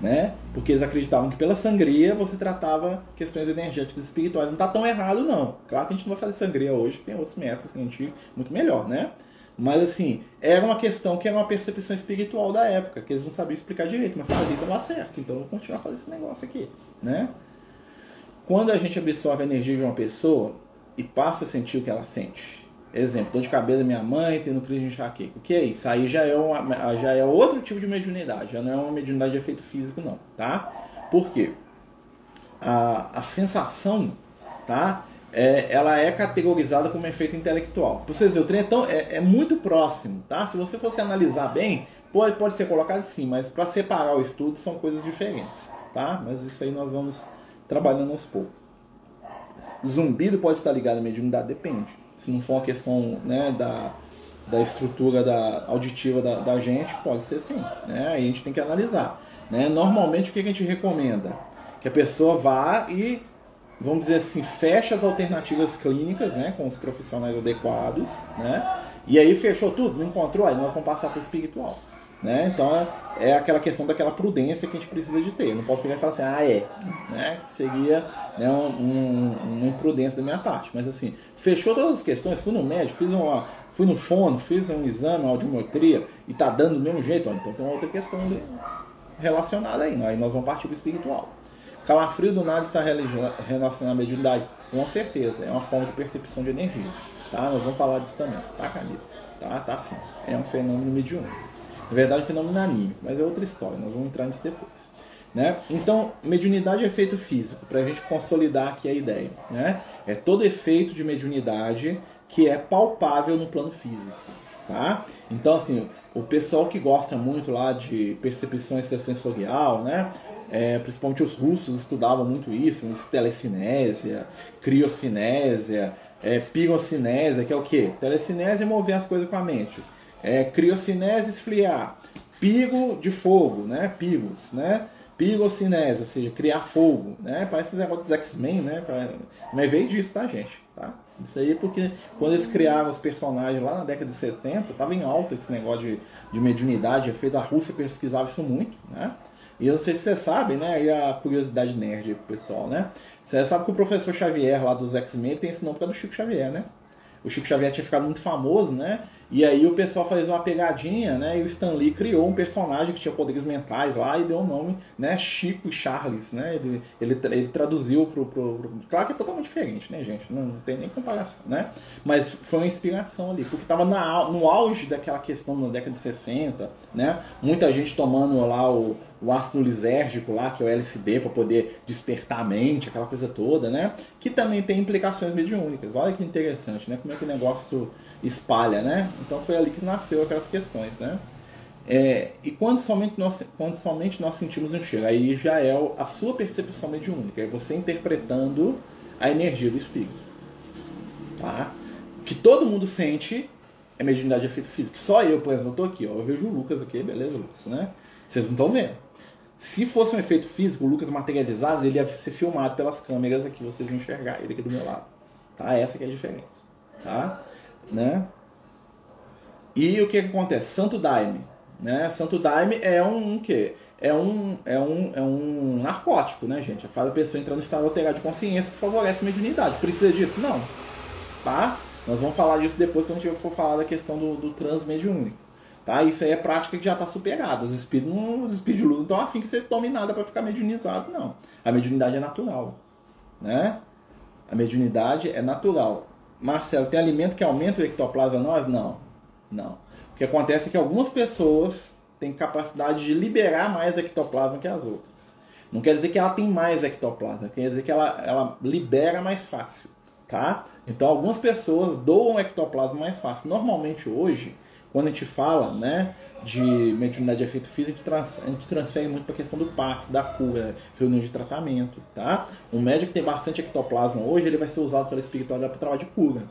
Né? Porque eles acreditavam que pela sangria você tratava questões energéticas espirituais. Não está tão errado, não. Claro que a gente não vai fazer sangria hoje, tem outros métodos que a gente muito melhor, né? Mas assim, era uma questão que era uma percepção espiritual da época, que eles não sabiam explicar direito, mas fazia dar certo, então eu vou continuar fazendo esse negócio aqui, né? Quando a gente absorve a energia de uma pessoa e passa a sentir o que ela sente, exemplo, dor de cabeça da minha mãe, tendo crise de enxaqueca, o que é isso? Aí já é, uma, já é outro tipo de mediunidade, já não é uma mediunidade de efeito físico não, tá? Por quê? A, a sensação, tá? é, ela é categorizada como efeito intelectual. Pra vocês verem, o trem é, é, é, muito próximo, tá? Se você fosse analisar bem, pode, pode ser colocado sim, mas para separar o estudo são coisas diferentes, tá? Mas isso aí nós vamos trabalhando aos poucos. Zumbido pode estar ligado à mediunidade? Depende. Se não for uma questão né, da, da estrutura da, auditiva da, da gente, pode ser sim. Né? Aí a gente tem que analisar. Né? Normalmente o que a gente recomenda? Que a pessoa vá e vamos dizer assim, fecha as alternativas clínicas, né, com os profissionais adequados, né, e aí fechou tudo, não encontrou, aí nós vamos passar para o espiritual. Né? Então é aquela questão daquela prudência que a gente precisa de ter. Eu não posso virar e falar assim, ah, é. Né? Seria né, um, um, uma imprudência da minha parte. Mas assim, fechou todas as questões, fui no médico, fiz uma, fui no fono, fiz um exame, uma audiometria, e tá dando do mesmo jeito, então tem uma outra questão relacionada aí. Né? Aí nós vamos partir para o espiritual. Calafrio do nada está relacionado à mediunidade? Com certeza, é uma forma de percepção de energia. Tá? Nós vamos falar disso também, tá, Camila? Tá, tá sim. É um fenômeno mediúnico. Na verdade, é um fenômeno anímico, mas é outra história, nós vamos entrar nisso depois. Né? Então, mediunidade é efeito físico, para a gente consolidar aqui a ideia. Né? É todo efeito de mediunidade que é palpável no plano físico. Tá? Então, assim, o pessoal que gosta muito lá de percepção extrasensorial, né? É, principalmente os russos estudavam muito isso, telecinésia, criocinésia, é, pirocinésia, que é o que? Telecinésia é mover as coisas com a mente. É, criocinésia esfriar. Pigo de fogo, né? Pigos, né? Pirocinese, ou seja, criar fogo, né? Parece os negócios dos X-Men, né? Mas veio disso, tá, gente? Tá? Isso aí porque quando eles criaram os personagens lá na década de 70, tava em alta esse negócio de, de mediunidade, efeito a Rússia pesquisava isso muito, né? E eu não sei se vocês sabem, né? E a curiosidade nerd pro pessoal, né? Você sabe que o professor Xavier lá dos X-Men tem esse nome por causa do Chico Xavier, né? O Chico Xavier tinha ficado muito famoso, né? E aí o pessoal fez uma pegadinha, né? E o Stan Lee criou um personagem que tinha poderes mentais lá e deu o nome, né? Chico Charles, né? Ele, ele, ele traduziu pro, pro, pro, Claro que é totalmente diferente, né, gente? Não, não, tem nem comparação, né? Mas foi uma inspiração ali, porque tava na, no auge daquela questão na década de 60, né? Muita gente tomando lá o, o ácido lisérgico lá, que é o LSD, para poder despertar a mente, aquela coisa toda, né? Que também tem implicações mediúnicas. Olha que interessante, né? Como é que o negócio espalha, né? Então foi ali que nasceu aquelas questões, né? É, e quando somente, nós, quando somente nós sentimos um cheiro, aí já é a sua percepção mediúnica, é você interpretando a energia do espírito. Tá? Que todo mundo sente é mediunidade de efeito físico. Só eu, por exemplo, eu tô aqui, ó, eu vejo o Lucas aqui, beleza, Lucas, né? Vocês não estão vendo. Se fosse um efeito físico, o Lucas materializado, ele ia ser filmado pelas câmeras aqui, vocês vão enxergar ele aqui do meu lado. Tá? Essa que é a diferença. Tá? Né? E o que, que acontece? Santo Daime. Né? Santo Daime é um, um quê? É um, é, um, é um narcótico, né, gente? Faz a pessoa entrar no estado alterado de consciência que favorece a mediunidade. Precisa disso? Não. Tá? Nós vamos falar disso depois quando a gente for falar da questão do, do transmediúnico. Tá? Isso aí é prática que já está superada. Os espíritos, não, de luz não estão afim que você tome nada para ficar mediunizado, não. A mediunidade é natural. Né? A mediunidade é natural. Marcelo, tem alimento que aumenta o ectoplasma nós? Não. Não. O que acontece é que algumas pessoas têm capacidade de liberar mais ectoplasma que as outras. Não quer dizer que ela tem mais ectoplasma, quer dizer que ela, ela libera mais fácil. Tá? Então algumas pessoas doam ectoplasma mais fácil. Normalmente hoje, quando a gente fala né, de mediunidade de efeito físico, a gente, transfere muito para a questão do passe, da cura, reunião de tratamento. Tá? Um médico que tem bastante ectoplasma hoje, ele vai ser usado pela espiritualidade para trabalho de cura.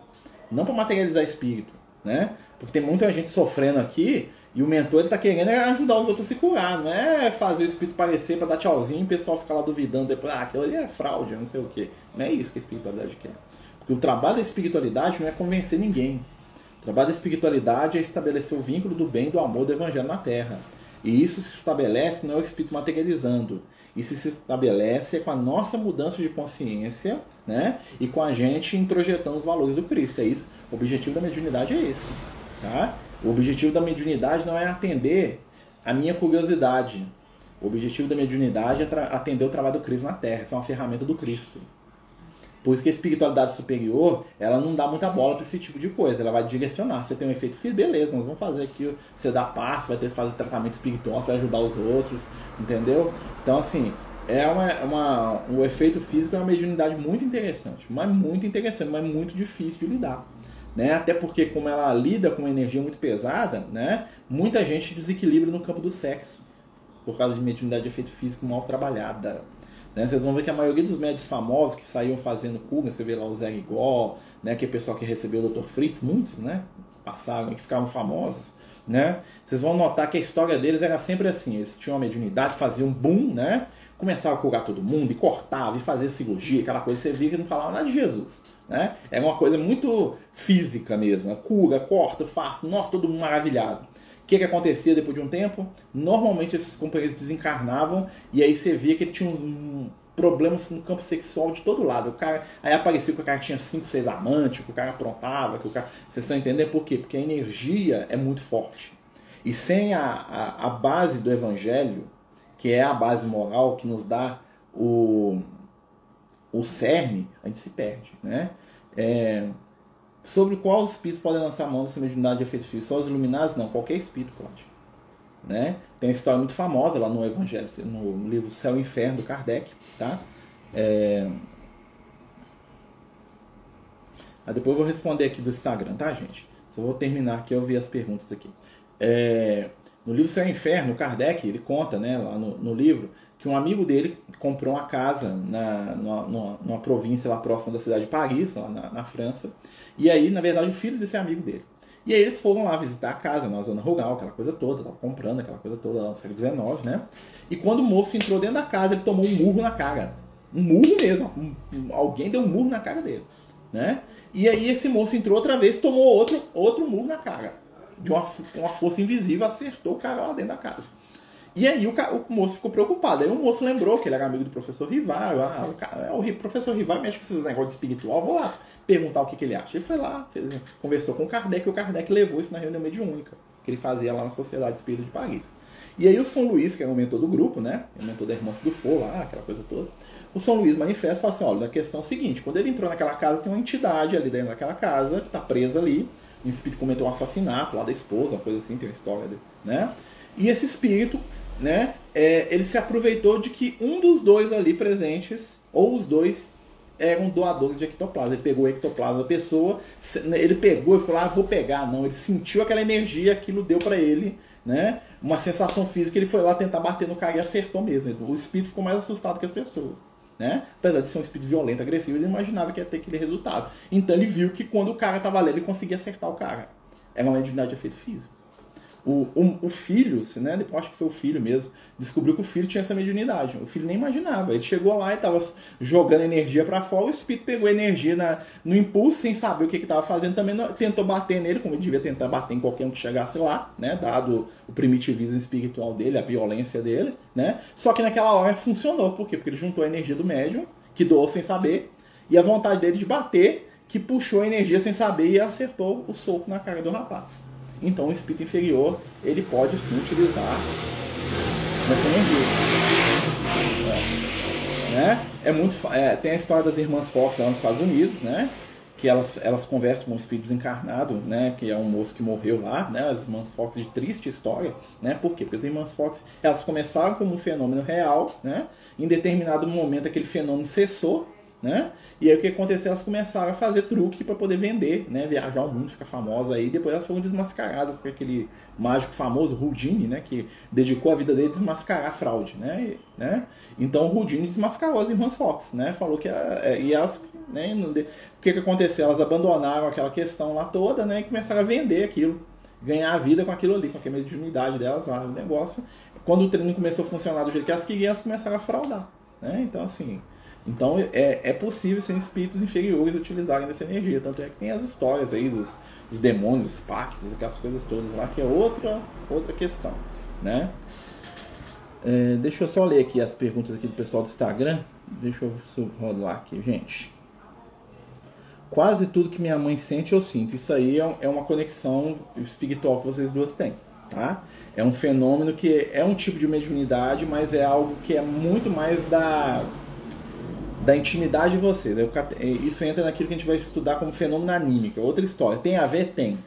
Não para materializar espírito. Né? Porque tem muita gente sofrendo aqui e o mentor ele tá querendo ajudar os outros a se curar, não é fazer o espírito parecer para dar tchauzinho e o pessoal ficar lá duvidando depois, ah, aquilo ali é fraude, não sei o que. Não é isso que a espiritualidade quer. Porque o trabalho da espiritualidade não é convencer ninguém. O trabalho da espiritualidade é estabelecer o vínculo do bem, do amor, do evangelho na Terra. E isso se estabelece não é o espírito materializando. Isso se estabelece com a nossa mudança de consciência, né? E com a gente introjetando os valores do Cristo. É isso. O objetivo da mediunidade é esse, tá? O objetivo da mediunidade não é atender a minha curiosidade. O objetivo da mediunidade é atender o trabalho do Cristo na Terra. Isso é uma ferramenta do Cristo. Por isso que a espiritualidade superior, ela não dá muita bola para esse tipo de coisa. Ela vai direcionar. Você tem um efeito físico, beleza, nós vamos fazer aqui, você dá passo, vai ter que fazer tratamento espiritual, você vai ajudar os outros, entendeu? Então, assim, é uma, uma, um efeito físico é uma mediunidade muito interessante, mas muito interessante, mas muito difícil de lidar. Né? Até porque, como ela lida com uma energia muito pesada, né? muita gente desequilibra no campo do sexo, por causa de mediunidade de efeito físico mal trabalhada. Né? Vocês vão ver que a maioria dos médios famosos que saíam fazendo cura, você vê lá o Zé Rigol, né? que é o pessoal que recebeu o Dr. Fritz, muitos né? passaram e ficavam famosos. Né? Vocês vão notar que a história deles era sempre assim: eles tinham uma mediunidade, faziam um boom, né? começava a curar todo mundo e cortava e fazia cirurgia, aquela coisa você via que não falava nada de Jesus. Né? Era uma coisa muito física mesmo: né? cura, corta, faço, nossa, todo mundo maravilhado. O que, que acontecia depois de um tempo? Normalmente esses companheiros desencarnavam e aí você via que ele tinha um problema no campo sexual de todo lado. O cara, aí aparecia que o cara tinha 5, 6 amantes, que o cara aprontava, que o cara. Vocês estão entendendo por quê? Porque a energia é muito forte. E sem a, a, a base do evangelho, que é a base moral que nos dá o, o cerne, a gente se perde. Né? É, sobre qual espíritos podem lançar a mão dessa mediunidade de efeitos físicos? Só os iluminados? Não, qualquer espírito pode. Né? Tem uma história muito famosa lá no Evangelho, no livro Céu e Inferno do Kardec. Tá? É... Aí depois eu vou responder aqui do Instagram, tá, gente? Só vou terminar aqui, eu vi as perguntas aqui. É... No livro Céu e Inferno, Kardec ele conta, né, lá no, no livro, que um amigo dele comprou uma casa na, numa, numa, província lá próxima da cidade de Paris, lá na, na, França. E aí, na verdade, o filho desse amigo dele. E aí eles foram lá visitar a casa, na zona rural, aquela coisa toda, tava comprando aquela coisa toda lá no século XIX, né? E quando o moço entrou dentro da casa, ele tomou um murro na cara. Um murro mesmo. Um, um, alguém deu um murro na cara dele, né? E aí esse moço entrou outra vez, tomou outro, outro murro na cara. De uma, uma força invisível, acertou o cara lá dentro da casa. E aí o, o, moço ficou preocupado. Aí o moço lembrou que ele era amigo do professor Rival. Ah, o, cara, o professor Rival mexe com esses negócios espiritual, vou lá perguntar o que, que ele acha. Ele foi lá, fez, conversou com o Kardec, e o Kardec levou isso na reunião mediúnica, que ele fazia lá na Sociedade Espírita de Paris. E aí o São Luís, que é o mentor do grupo, né? O mentor da Irmã do For lá, aquela coisa toda. O São Luís manifesta e fala assim, olha, a questão é a seguinte, quando ele entrou naquela casa, tem uma entidade ali dentro daquela casa, que está presa ali, um espírito cometeu um assassinato lá da esposa, uma coisa assim, tem uma história, né? E esse espírito né, é, ele se aproveitou de que um dos dois ali presentes, ou os dois, eram doadores de ectoplasma. Ele pegou o ectoplasma da pessoa, ele pegou e falou: ah, vou pegar. Não, ele sentiu aquela energia, aquilo deu para ele, né? Uma sensação física, ele foi lá tentar bater no cara e acertou mesmo. O espírito ficou mais assustado que as pessoas. Né? Apesar de ser um espírito violento, agressivo, ele imaginava que ia ter aquele resultado. Então ele viu que quando o cara estava ali, ele conseguia acertar o cara. Era uma mediunidade de efeito físico. O, o, o, filho, né, depois acho que foi o filho mesmo, descobriu que o filho tinha essa mediunidade. O filho nem imaginava. Ele chegou lá e estava jogando energia para fora, o espírito pegou energia na, no impulso, sem saber o que estava fazendo, também tentou bater nele, como ele devia tentar bater em qualquer um que chegasse lá, né, dado o primitivismo espiritual dele, a violência dele. Né? Só que naquela hora funcionou. Por quê? Porque ele juntou a energia do médium, que doou sem saber, e a vontade dele de bater, que puxou a energia sem saber e acertou o soco na cara do rapaz. Então o espírito inferior ele pode sim utilizar essa energia. É, né? é muito, é, tem a história das irmãs Fox lá nos Estados Unidos, né? que elas, elas conversam com um espírito desencarnado, né, que é um moço que morreu lá, né, as irmãs Fox de triste história, né, por quê? Porque as irmãs Fox, elas começaram como um fenômeno real, né, em determinado momento aquele fenômeno cessou, né? E aí o que aconteceu? Elas começaram a fazer truque para poder vender, né? Viajar ao mundo, ficar famosa aí. Depois elas foram desmascaradas por aquele mágico famoso, Houdini, né? Que dedicou a vida dele a desmascarar a fraude, né? E, né? Então o Houdini desmascarou as irmãs Fox, né? Falou que era, é, e elas, né? O que que aconteceu? Elas abandonaram aquela questão lá toda, né? E começaram a vender aquilo, ganhar a vida com aquilo ali, com aquela mediunidade delas lá, o negócio. Quando o treino começou a funcionar do jeito que elas queriam, elas começaram a fraudar, né? Então assim então é, é possível sem espíritos inferiores utilizarem dessa energia. Tanto é que tem as histórias aí dos, dos demônios, os pactos, aquelas coisas todas lá, que é outra, outra questão. né? É, deixa eu só ler aqui as perguntas aqui do pessoal do Instagram. Deixa eu rodar aqui, gente. Quase tudo que minha mãe sente, eu sinto. Isso aí é, é uma conexão espiritual que vocês duas têm, tá? É um fenômeno que é um tipo de mediunidade, mas é algo que é muito mais da da intimidade de você. Isso entra naquilo que a gente vai estudar como fenômeno anímico. É outra história. Tem a ver? Tem.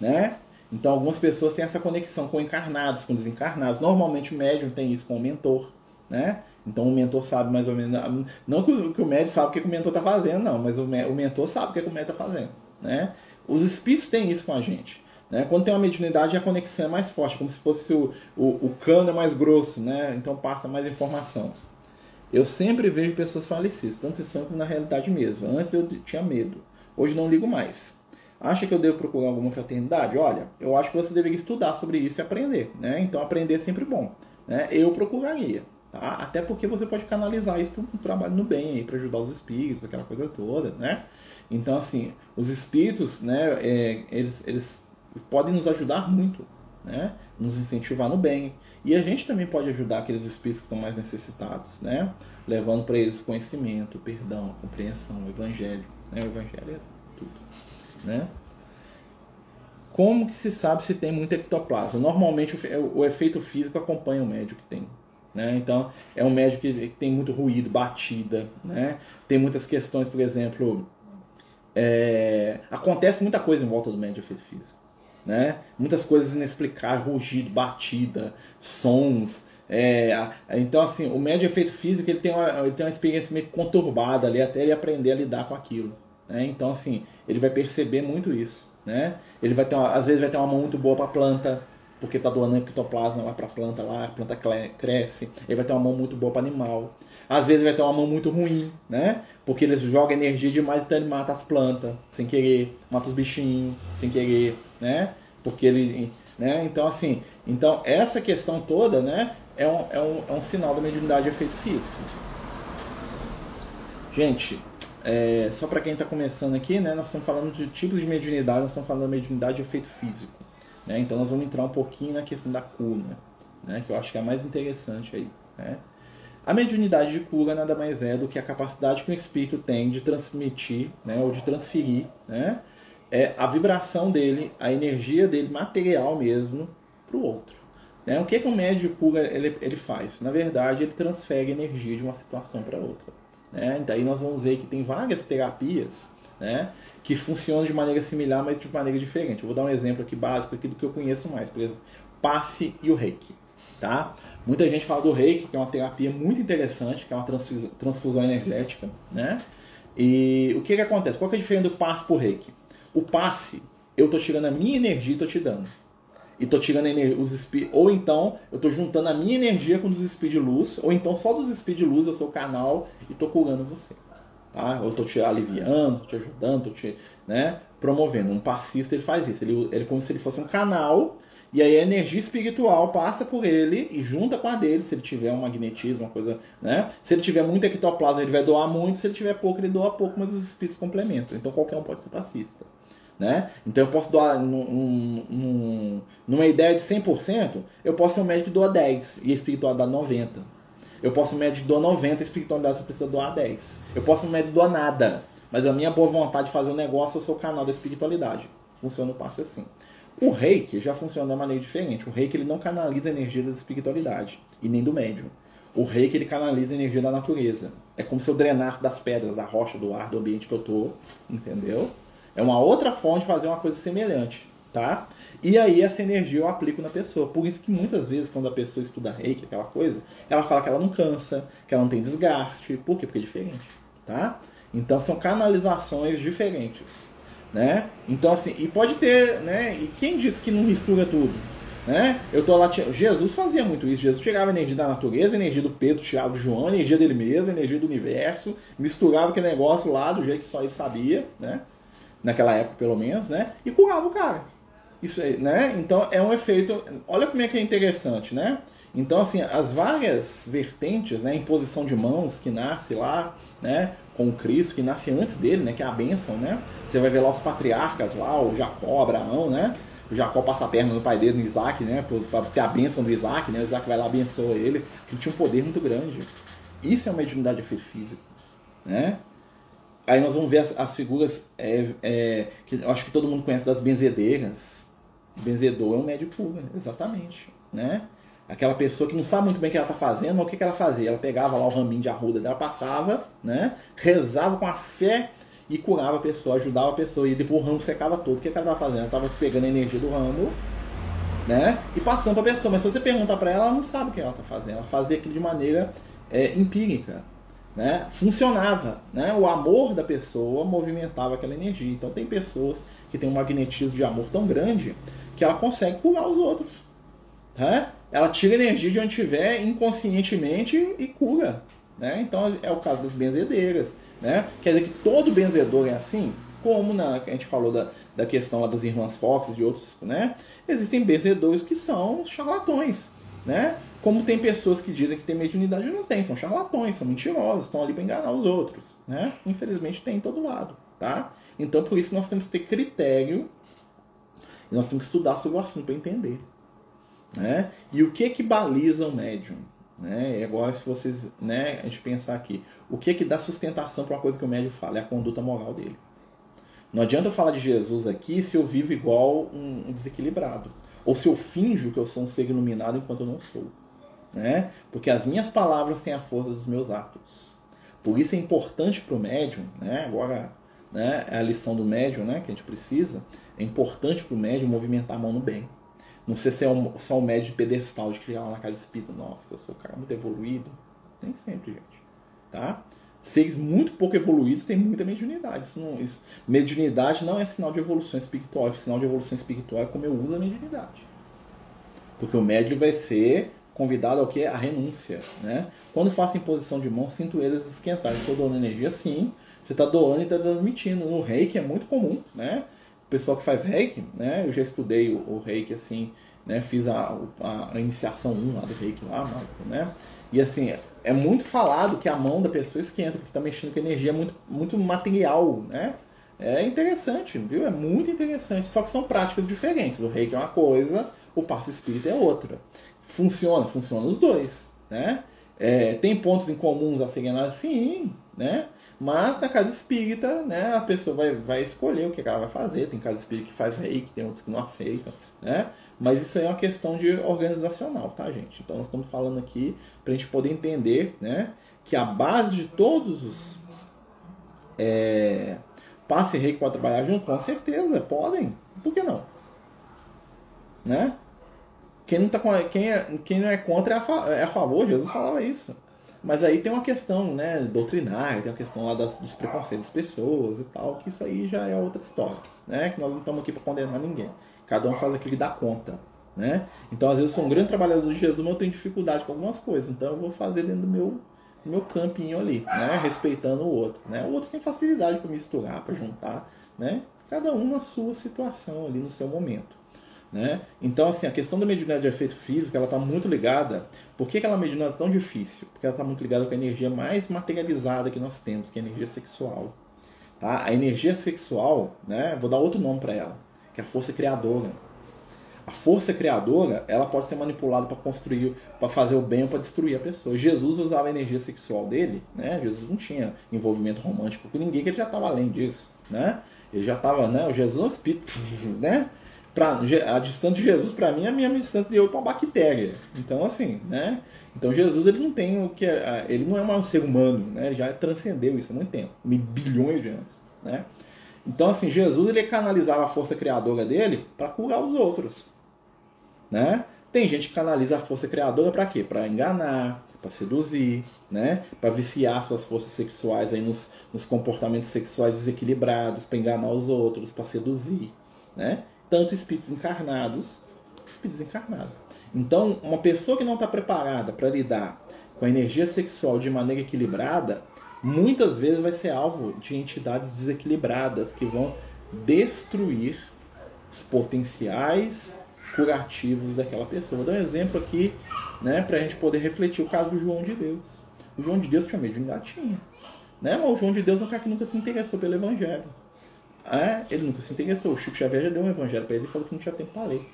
Né? Então algumas pessoas têm essa conexão com encarnados, com desencarnados. Normalmente o médium tem isso com o mentor. Né? Então o mentor sabe mais ou menos. Não que o, que o médium sabe o que o mentor está fazendo, não, mas o, o mentor sabe o que o médium está fazendo. Né? Os espíritos têm isso com a gente. Né? Quando tem uma mediunidade, a conexão é mais forte, como se fosse o, o, o cano é mais grosso, né? então passa mais informação. Eu sempre vejo pessoas falecidas, tanto se são como na realidade mesmo. Antes eu tinha medo, hoje não ligo mais. Acha que eu devo procurar alguma fraternidade? Olha, eu acho que você deveria estudar sobre isso e aprender, né? Então aprender é sempre bom, né? Eu procuraria, tá? Até porque você pode canalizar isso para um trabalho no bem para ajudar os espíritos, aquela coisa toda, né? Então assim, os espíritos, né? É, eles, eles podem nos ajudar muito, né? Nos incentivar no bem. E a gente também pode ajudar aqueles espíritos que estão mais necessitados, né? Levando para eles conhecimento, perdão, compreensão, o evangelho. Né? O evangelho é tudo, né? Como que se sabe se tem muito ectoplasma? Normalmente o, efeito físico acompanha o médico que tem. Né? Então, é um médico que, que, tem muito ruído, batida, né? tem muitas questões, por exemplo, é... acontece muita coisa em volta do médico efeito físico né? Muitas coisas inexplicáveis, rugido, batida, sons. É, então, assim, o médio efeito físico ele tem, uma, ele tem uma experiência meio conturbada ali até ele aprender a lidar com aquilo. Né? Então, assim, ele vai perceber muito isso. Né? Ele vai ter uma, às vezes vai ter uma mão muito boa para planta, porque está doando ectoplasma lá para planta lá, a planta cresce. Ele vai ter uma mão muito boa para animal. Às vezes vai ter uma mão muito ruim, né? Porque eles jogam energia demais, então ele mata as plantas sem querer, mata os bichinhos sem querer, né? Porque ele, né? Então assim, então essa questão toda, né? É um, é um, é um sinal da mediunidade de efeito físico. Gente, é, só para quem está começando aqui, né? Nós estamos falando de tipos de mediunidade, nós estamos falando da mediunidade de efeito físico, né? Então nós vamos entrar um pouquinho na questão da cura, né? Que eu acho que é a mais interessante aí, né? A mediunidade de cura nada mais é do que a capacidade que o espírito tem de transmitir, né, ou de transferir, né, é a vibração dele, a energia dele, material mesmo, para o outro. Né? O que, que o médium de cura ele, ele faz? Na verdade, ele transfere energia de uma situação para outra. Né? Daí nós vamos ver que tem várias terapias né, que funcionam de maneira similar, mas de maneira diferente. Eu vou dar um exemplo aqui básico aqui do que eu conheço mais. Por exemplo, passe e o reiki. Tá? Muita gente fala do reiki, que é uma terapia muito interessante, que é uma transfusão energética. Né? E o que, que acontece? Qual que é a diferença do passe por reiki? O passe, eu estou tirando a minha energia e estou te dando. E estou tirando os speed, ou então eu estou juntando a minha energia com os speed luz, ou então só dos speed luz eu sou o canal e estou curando você. Tá? Eu estou te aliviando, tô te ajudando, tô te né, promovendo. Um passista ele faz isso, ele, ele como se ele fosse um canal e aí a energia espiritual passa por ele e junta com a dele, se ele tiver um magnetismo, uma coisa, né? Se ele tiver muito ectoplasma, ele vai doar muito, se ele tiver pouco, ele doa pouco, mas os espíritos complementam. Então qualquer um pode ser passista. Né? Então eu posso doar num, num, numa ideia de 100%, eu posso ser um médico que doa 10 e a espiritualidade 90. Eu posso ser um médico que doa 90 e a espiritualidade só precisa doar 10. Eu posso ser um médico que doa nada, mas a minha boa vontade de fazer um negócio, eu sou o canal da espiritualidade. Funciona o passo assim. O reiki já funciona de maneira diferente. O reiki ele não canaliza a energia da espiritualidade e nem do médium. O reiki ele canaliza a energia da natureza. É como se eu drenasse das pedras, da rocha, do ar, do ambiente que eu tô, entendeu? É uma outra forma de fazer uma coisa semelhante, tá? E aí essa energia eu aplico na pessoa. Por isso que muitas vezes quando a pessoa estuda reiki, aquela coisa, ela fala que ela não cansa, que ela não tem desgaste. Por quê? Porque é diferente, tá? Então são canalizações diferentes né? Então assim, e pode ter, né? E quem disse que não mistura tudo, né? Eu tô lá, Jesus fazia muito isso. Jesus tirava energia da natureza, energia do Pedro, Tiago, João, energia dele mesmo, energia do universo, misturava aquele negócio lá do jeito que só ele sabia, né? Naquela época, pelo menos, né? E curava o cara. Isso aí, né? Então é um efeito. Olha como é que é interessante, né? Então, assim, as várias vertentes, né? Imposição de mãos que nasce lá, né? Com o Cristo, que nasce antes dele, né? Que é a bênção, né? Você vai ver lá os patriarcas lá, o Jacó, Abraão, né? o Jacó passa a perna no pai dele, no Isaac, né? Para ter a bênção do Isaac, né? O Isaac vai lá abençoa ele. Ele tinha um poder muito grande. Isso é uma mediunidade de efeito físico, né? Aí nós vamos ver as, as figuras é, é, que eu acho que todo mundo conhece das benzedeiras. Benzedor é um médio puro, exatamente, né? Aquela pessoa que não sabe muito bem o que ela está fazendo, mas o que, que ela fazia? Ela pegava lá o raminho de arruda dela, passava, né? Rezava com a fé e curava a pessoa, ajudava a pessoa. E depois o ramo secava todo. O que, que ela estava fazendo? Ela estava pegando a energia do ramo, né? E passando para a pessoa. Mas se você perguntar para ela, ela não sabe o que ela está fazendo. Ela fazia aquilo de maneira é, empírica. Né? Funcionava. Né? O amor da pessoa movimentava aquela energia. Então tem pessoas que têm um magnetismo de amor tão grande que ela consegue curar os outros. Né? Ela tira energia de onde estiver inconscientemente e cura. Né? Então é o caso das benzedeiras. Né? Quer dizer que todo benzedor é assim? Como na, a gente falou da, da questão lá das irmãs Fox e de outros, né? Existem benzedores que são charlatões, né? Como tem pessoas que dizem que tem mediunidade e não tem, são charlatões, são mentirosos, estão ali para enganar os outros, né? Infelizmente tem em todo lado, tá? Então por isso nós temos que ter critério e nós temos que estudar sobre o assunto para entender, né? E o que que baliza o médium? Né? E agora, se vocês, né, a gente pensar aqui, o que que dá sustentação para uma coisa que o médium fala? É a conduta moral dele. Não adianta eu falar de Jesus aqui se eu vivo igual um desequilibrado. Ou se eu finjo que eu sou um ser iluminado enquanto eu não sou. Né? Porque as minhas palavras têm a força dos meus atos. Por isso é importante para o médium, né? agora né, é a lição do médium né, que a gente precisa, é importante para o médium movimentar a mão no bem. Não sei se é um, só um médio de pedestal de criar lá na casa espírita. Nossa, eu sou um cara muito evoluído. Nem sempre, gente. Tá? Seres muito pouco evoluídos têm muita mediunidade. Isso não, isso, mediunidade não é sinal de evolução espiritual. Sinal de evolução espiritual é como eu uso a mediunidade. Porque o médium vai ser convidado ao que? A renúncia. Né? Quando faço imposição de mão, sinto eles esquentar. Estou doando energia, sim. Você está doando e está transmitindo. No reiki é muito comum. Né? pessoal que faz reiki, né? Eu já estudei o, o reiki assim, né? Fiz a, a, iniciação 1 lá do reiki lá, né? E assim, é muito falado que a mão da pessoa esquenta, porque está mexendo com energia muito, muito material, né? É interessante, viu? É muito interessante. Só que são práticas diferentes. O reiki é uma coisa, o passe espírita é outra. Funciona, funciona os dois, né? É, tem pontos em comuns a serem sim, né? Mas na casa espírita, né, a pessoa vai, vai escolher o que ela vai fazer. Tem casa espírita que faz reiki, tem outros que não aceitam, né? Mas isso aí é uma questão de organizacional, tá, gente? Então nós estamos falando aqui para a gente poder entender, né, que a base de todos os é, passe reiki para trabalhar junto, com certeza, podem. Por que não? Né? Quem não, tá com, quem, é, quem não é contra é a, é a favor, Jesus falava isso. Mas aí tem uma questão né, doutrinária, tem uma questão lá das, dos preconceitos das pessoas e tal, que isso aí já é outra história. Né? Que nós não estamos aqui para condenar ninguém. Cada um faz aquilo que dá conta. Né? Então, às vezes, eu sou um grande trabalhador de Jesus, mas eu tenho dificuldade com algumas coisas. Então, eu vou fazer dentro do meu, meu campinho ali, né? respeitando o outro. Né? Outros têm facilidade para misturar, para juntar. Né? Cada um na sua situação ali, no seu momento. Né? Então, assim, a questão da mediunidade de efeito físico, ela está muito ligada. Por que aquela mediunidade é tão difícil? Porque ela está muito ligada com a energia mais materializada que nós temos, que é a energia sexual. Tá? A energia sexual, né? vou dar outro nome para ela, que é a força criadora. A força criadora, ela pode ser manipulada para construir, para fazer o bem ou para destruir a pessoa. Jesus usava a energia sexual dele, né? Jesus não tinha envolvimento romântico com ninguém, que ele já estava além disso, né? Ele já estava, né? O Jesus é espírito, né? Pra, a distância de Jesus para mim é a minha distância de eu para uma bactéria. Então assim, né? Então Jesus ele não tem o que é, ele não é mais um ser humano, né? Ele já transcendeu isso há muito tempo, bilhões de anos, né? Então assim, Jesus ele canalizava a força criadora dele para curar os outros, né? Tem gente que canaliza a força criadora para quê? Para enganar, para seduzir, né? Para viciar suas forças sexuais aí nos, nos comportamentos sexuais desequilibrados, para enganar os outros, para seduzir, né? Tanto espíritos encarnados, espíritos encarnados. Então, uma pessoa que não está preparada para lidar com a energia sexual de maneira equilibrada, muitas vezes vai ser alvo de entidades desequilibradas que vão destruir os potenciais curativos daquela pessoa. Vou dar um exemplo aqui, né, para a gente poder refletir o caso do João de Deus. O João de Deus tinha mediunidade? Tinha. Né? Mas o João de Deus é um cara que nunca se interessou pelo Evangelho. É, ele nunca se interessou. O Chico Xavier já deu um evangelho para ele e falou que não tinha tempo para ler.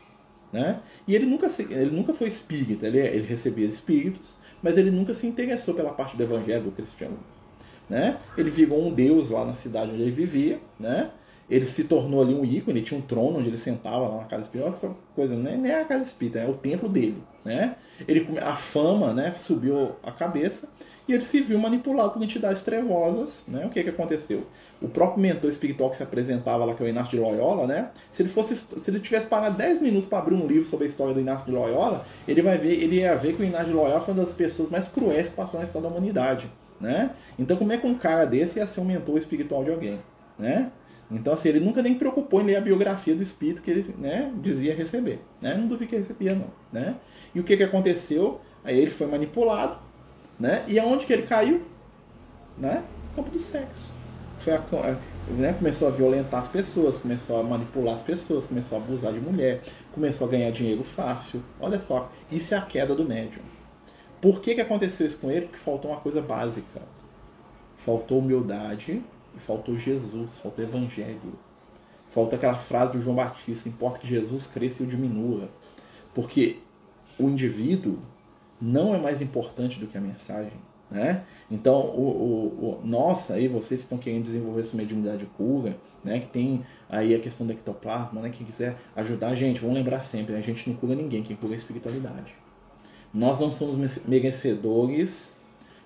Né? E ele nunca, se, ele nunca foi espírita, ele, ele recebia espíritos, mas ele nunca se interessou pela parte do evangelho do cristiano. Né? Ele virou um deus lá na cidade onde ele vivia, né? ele se tornou ali um ícone, ele tinha um trono onde ele sentava lá na casa espírita, essa coisa, né? nem é a casa espírita, é o templo dele. Né? Ele, a fama né, subiu a cabeça e ele se viu manipulado por entidades trevosas. Né? O que, que aconteceu? O próprio mentor espiritual que se apresentava lá, que é o Inácio de Loyola, né? se, ele fosse, se ele tivesse pagado 10 minutos para abrir um livro sobre a história do Inácio de Loyola, ele, vai ver, ele ia ver que o Inácio de Loyola foi uma das pessoas mais cruéis que passou na história da humanidade. Né? Então, como é que um cara desse ia ser um mentor espiritual de alguém? Né? Então, assim, ele nunca nem preocupou em ler a biografia do espírito que ele né, dizia receber. Né? Não duvido que recebia, não. Né? E o que, que aconteceu? Aí ele foi manipulado, né? E aonde que ele caiu? Né? No campo do sexo. Foi a, né? Começou a violentar as pessoas, começou a manipular as pessoas, começou a abusar de mulher, começou a ganhar dinheiro fácil. Olha só, isso é a queda do médium. Por que, que aconteceu isso com ele? Porque faltou uma coisa básica. Faltou humildade e faltou Jesus, faltou Evangelho. Falta aquela frase do João Batista: importa que Jesus cresça e o diminua. Porque o indivíduo não é mais importante do que a mensagem. Né? Então, o, o, o, nós aí, vocês que estão querendo desenvolver sua mediunidade cura, né? que tem aí a questão do ectoplasma, né? quem quiser ajudar a gente, vamos lembrar sempre, né? a gente não cura ninguém, quem cura é a espiritualidade. Nós não somos merecedores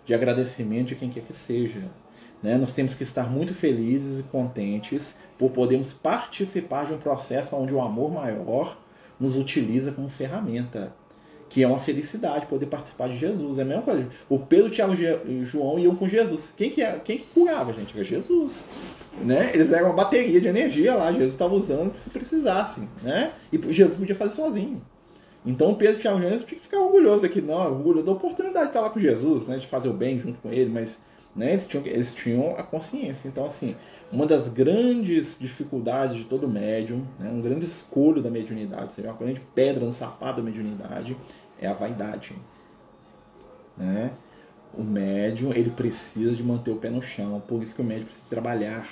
de agradecimento de quem quer que seja. Né? Nós temos que estar muito felizes e contentes por podermos participar de um processo onde o amor maior nos utiliza como ferramenta. Que é uma felicidade poder participar de Jesus. É a mesma coisa. O Pedro, Tiago e João iam com Jesus. Quem que, é, quem que curava, gente? Era Jesus. Né? Eles eram uma bateria de energia lá. Jesus estava usando se precisassem. Né? E Jesus podia fazer sozinho. Então Pedro, Tiago e João tinha que ficar orgulhoso aqui. Não, orgulhoso da oportunidade de estar lá com Jesus, né? de fazer o bem junto com ele. Mas né? Eles, tinham, eles tinham a consciência. Então, assim, uma das grandes dificuldades de todo médium, né? um grande escolho da mediunidade, seria uma grande pedra no sapato da mediunidade, é a vaidade. Né? O médium ele precisa de manter o pé no chão, por isso que o médium precisa trabalhar.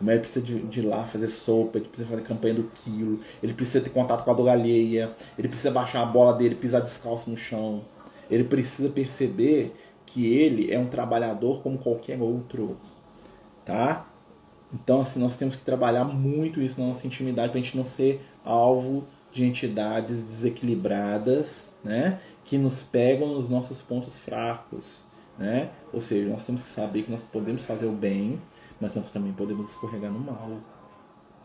O médico precisa de, de, ir lá fazer sopa, ele precisa fazer campanha do quilo, ele precisa ter contato com a dor alheia, ele precisa baixar a bola dele, pisar descalço no chão. Ele precisa perceber que ele é um trabalhador como qualquer outro, tá? Então, assim, nós temos que trabalhar muito isso na nossa intimidade para a gente não ser alvo de entidades desequilibradas, né? Que nos pegam nos nossos pontos fracos, né? Ou seja, nós temos que saber que nós podemos fazer o bem, mas nós também podemos escorregar no mal,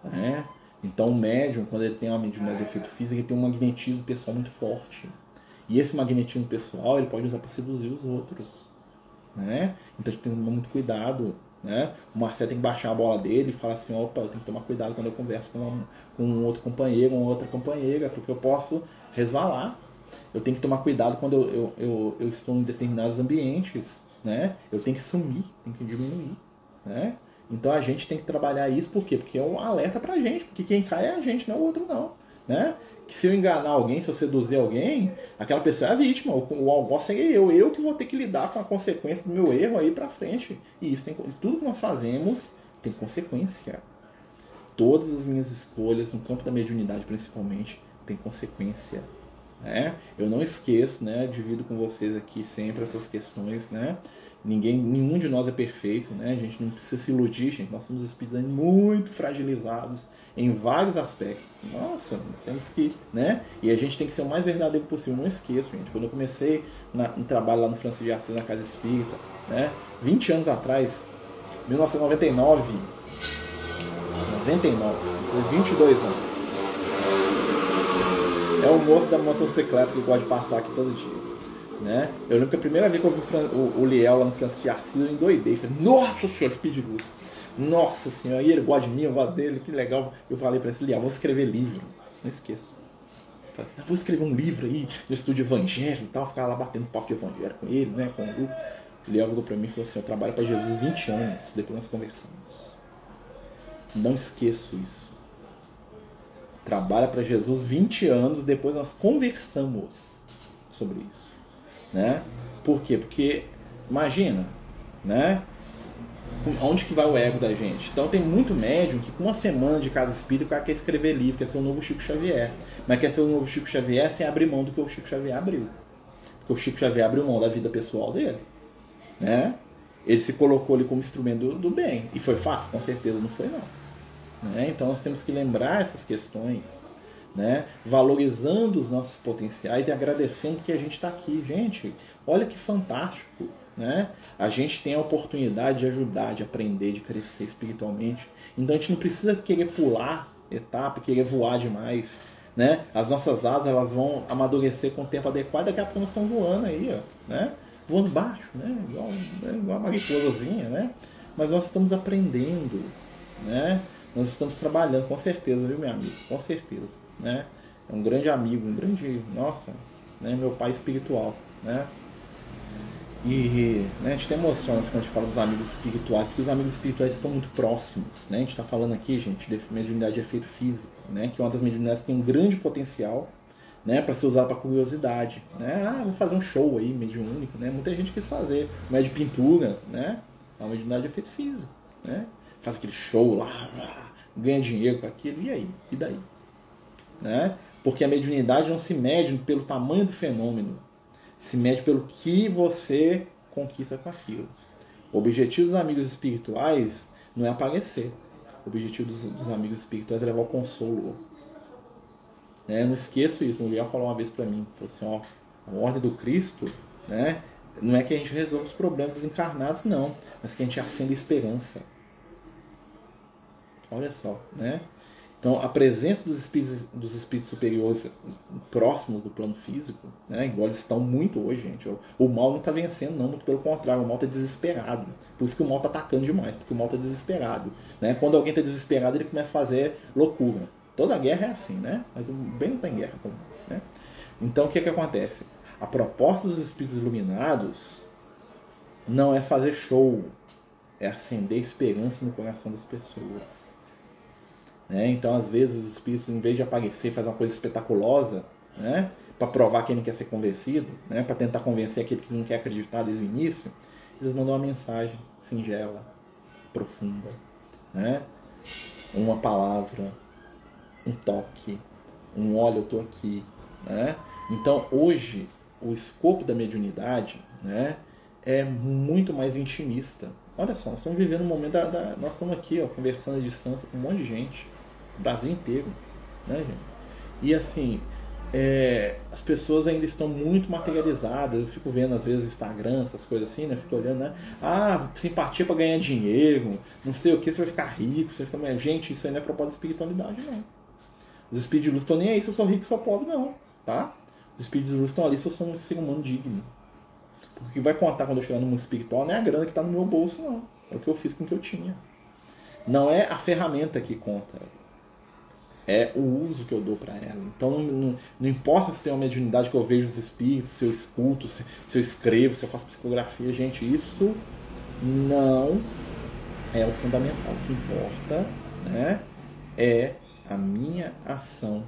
né? Então, o médium, quando ele tem uma mediunidade de efeito físico, ele tem um magnetismo pessoal muito forte. E esse magnetismo pessoal ele pode usar para seduzir os outros. Né? Então a gente tem que tomar muito cuidado. Né? O Marcelo tem que baixar a bola dele e falar assim: opa, eu tenho que tomar cuidado quando eu converso com, uma, com um outro companheiro, uma outra companheira, porque eu posso resvalar. Eu tenho que tomar cuidado quando eu, eu, eu, eu estou em determinados ambientes. Né? Eu tenho que sumir, tenho que diminuir. Né? Então a gente tem que trabalhar isso, por quê? Porque é um alerta pra gente, porque quem cai é a gente, não é o outro não. Né? Que se eu enganar alguém, se eu seduzir alguém, aquela pessoa é a vítima, o, o algoz seria eu, eu que vou ter que lidar com a consequência do meu erro aí pra frente. E isso tem tudo que nós fazemos tem consequência. Todas as minhas escolhas, no campo da mediunidade principalmente, tem consequência. Né? Eu não esqueço, né? Divido com vocês aqui sempre essas questões, né? Ninguém, nenhum de nós é perfeito, né? A gente não precisa se iludir, gente. Nós somos espíritos muito fragilizados em vários aspectos. Nossa, temos que, né? E a gente tem que ser o mais verdadeiro possível. Não esqueço, gente. Quando eu comecei na, no trabalho lá no Francisco de Assis, na Casa Espírita, né? 20 anos atrás, 1999, 99, 22 anos. É o moço da motocicleta que gosta de passar aqui todo dia. Né? Eu lembro que a primeira vez que eu vi o, o Liel lá no Francisco de Assis, eu endoidei. Falei, nossa senhora, speed luz. Nossa senhora, e ele gosta de mim, eu gosto dele, que legal. Eu falei pra ele, vou escrever livro. Não esqueço. Falei assim, ah, vou escrever um livro aí de estudo evangelho e tal, ficar lá batendo papo de evangelho com ele, né, com o. Ele virou pra mim e falou assim, eu trabalho para Jesus 20 anos, depois nós conversamos. Não esqueço isso. Trabalha para Jesus 20 anos, depois nós conversamos sobre isso. Né? Por quê? Porque, imagina, né? onde que vai o ego da gente? Então tem muito médium que com uma semana de casa espírita o cara quer escrever livro, quer ser o novo Chico Xavier. Mas quer ser o novo Chico Xavier sem abrir mão do que o Chico Xavier abriu. Porque o Chico Xavier abriu mão da vida pessoal dele. Né? Ele se colocou ali como instrumento do, do bem. E foi fácil? Com certeza não foi não. Né? Então nós temos que lembrar essas questões. Né? Valorizando os nossos potenciais e agradecendo que a gente está aqui. Gente, olha que fantástico né? A gente tem a oportunidade de ajudar, de aprender, de crescer espiritualmente. Então a gente não precisa querer pular etapa, querer voar demais. Né? As nossas asas elas vão amadurecer com o tempo adequado, daqui a pouco nós estamos voando aí, ó, né? voando baixo, né? igual, né? igual a mariposazinha, né? mas nós estamos aprendendo, né? Nós estamos trabalhando, com certeza, viu, meu amigo? Com certeza. Né? É um grande amigo, um grande, nossa, né? meu pai espiritual. Né? E né, a gente tem emociona quando a gente fala dos amigos espirituais, porque os amigos espirituais estão muito próximos. Né? A gente está falando aqui, gente, de mediunidade de efeito físico, né? que é uma das mediunidades que tem um grande potencial né, para ser usado para curiosidade. Né? Ah, vou fazer um show aí, mediúnico. Né? Muita gente quis fazer. De pintura, né? é uma mediunidade de efeito físico. Né? Faz aquele show lá, ganha dinheiro com aquilo, e aí? E daí? Né? Porque a mediunidade não se mede pelo tamanho do fenômeno, se mede pelo que você conquista com aquilo. O objetivo dos amigos espirituais não é aparecer. O objetivo dos, dos amigos espirituais é levar o consolo. Né? Não esqueço isso. O Miguel falou uma vez para mim, falou assim, ó, a ordem do Cristo, né? Não é que a gente resolva os problemas encarnados, não, mas que a gente acenda esperança. Olha só, né? Então, a presença dos espíritos, dos espíritos superiores próximos do plano físico, né, igual eles estão muito hoje, gente. O mal não está vencendo, não, muito pelo contrário, o mal está desesperado. Por isso que o mal está atacando demais, porque o mal está desesperado. Né? Quando alguém está desesperado, ele começa a fazer loucura. Toda guerra é assim, né? Mas o bem não está em guerra. Né? Então, o que, que acontece? A proposta dos espíritos iluminados não é fazer show, é acender esperança no coração das pessoas. Né? Então, às vezes, os espíritos, em vez de aparecer, fazer uma coisa espetaculosa, né? para provar quem não quer ser convencido, né? para tentar convencer aquele que não quer acreditar desde o início, eles mandam uma mensagem singela, profunda. Né? Uma palavra, um toque, um olha, eu estou aqui. Né? Então, hoje, o escopo da mediunidade né, é muito mais intimista. Olha só, nós estamos vivendo um momento da, da, nós estamos aqui, ó, conversando à distância com um monte de gente. Brasil inteiro. Né, gente? E assim, é, as pessoas ainda estão muito materializadas. Eu fico vendo às vezes Instagram, essas coisas assim, né? Fico olhando, né? Ah, simpatia para ganhar dinheiro, não sei o que, você vai ficar rico, você vai ficar. Gente, isso aí não é propósito de espiritualidade, não. Os espíritos de luz estão nem aí se eu sou rico ou sou pobre, não, tá? Os espíritos de luz estão ali se eu sou um ser humano digno. Porque o que vai contar quando eu chegar no mundo espiritual não é a grana que está no meu bolso, não. É o que eu fiz com o que eu tinha. Não é a ferramenta que conta é o uso que eu dou para ela. Então não, não, não, importa se tem uma mediunidade que eu vejo os espíritos, se eu escuto, se, se eu escrevo, se eu faço psicografia, gente, isso não é o fundamental. O que importa né, é a minha ação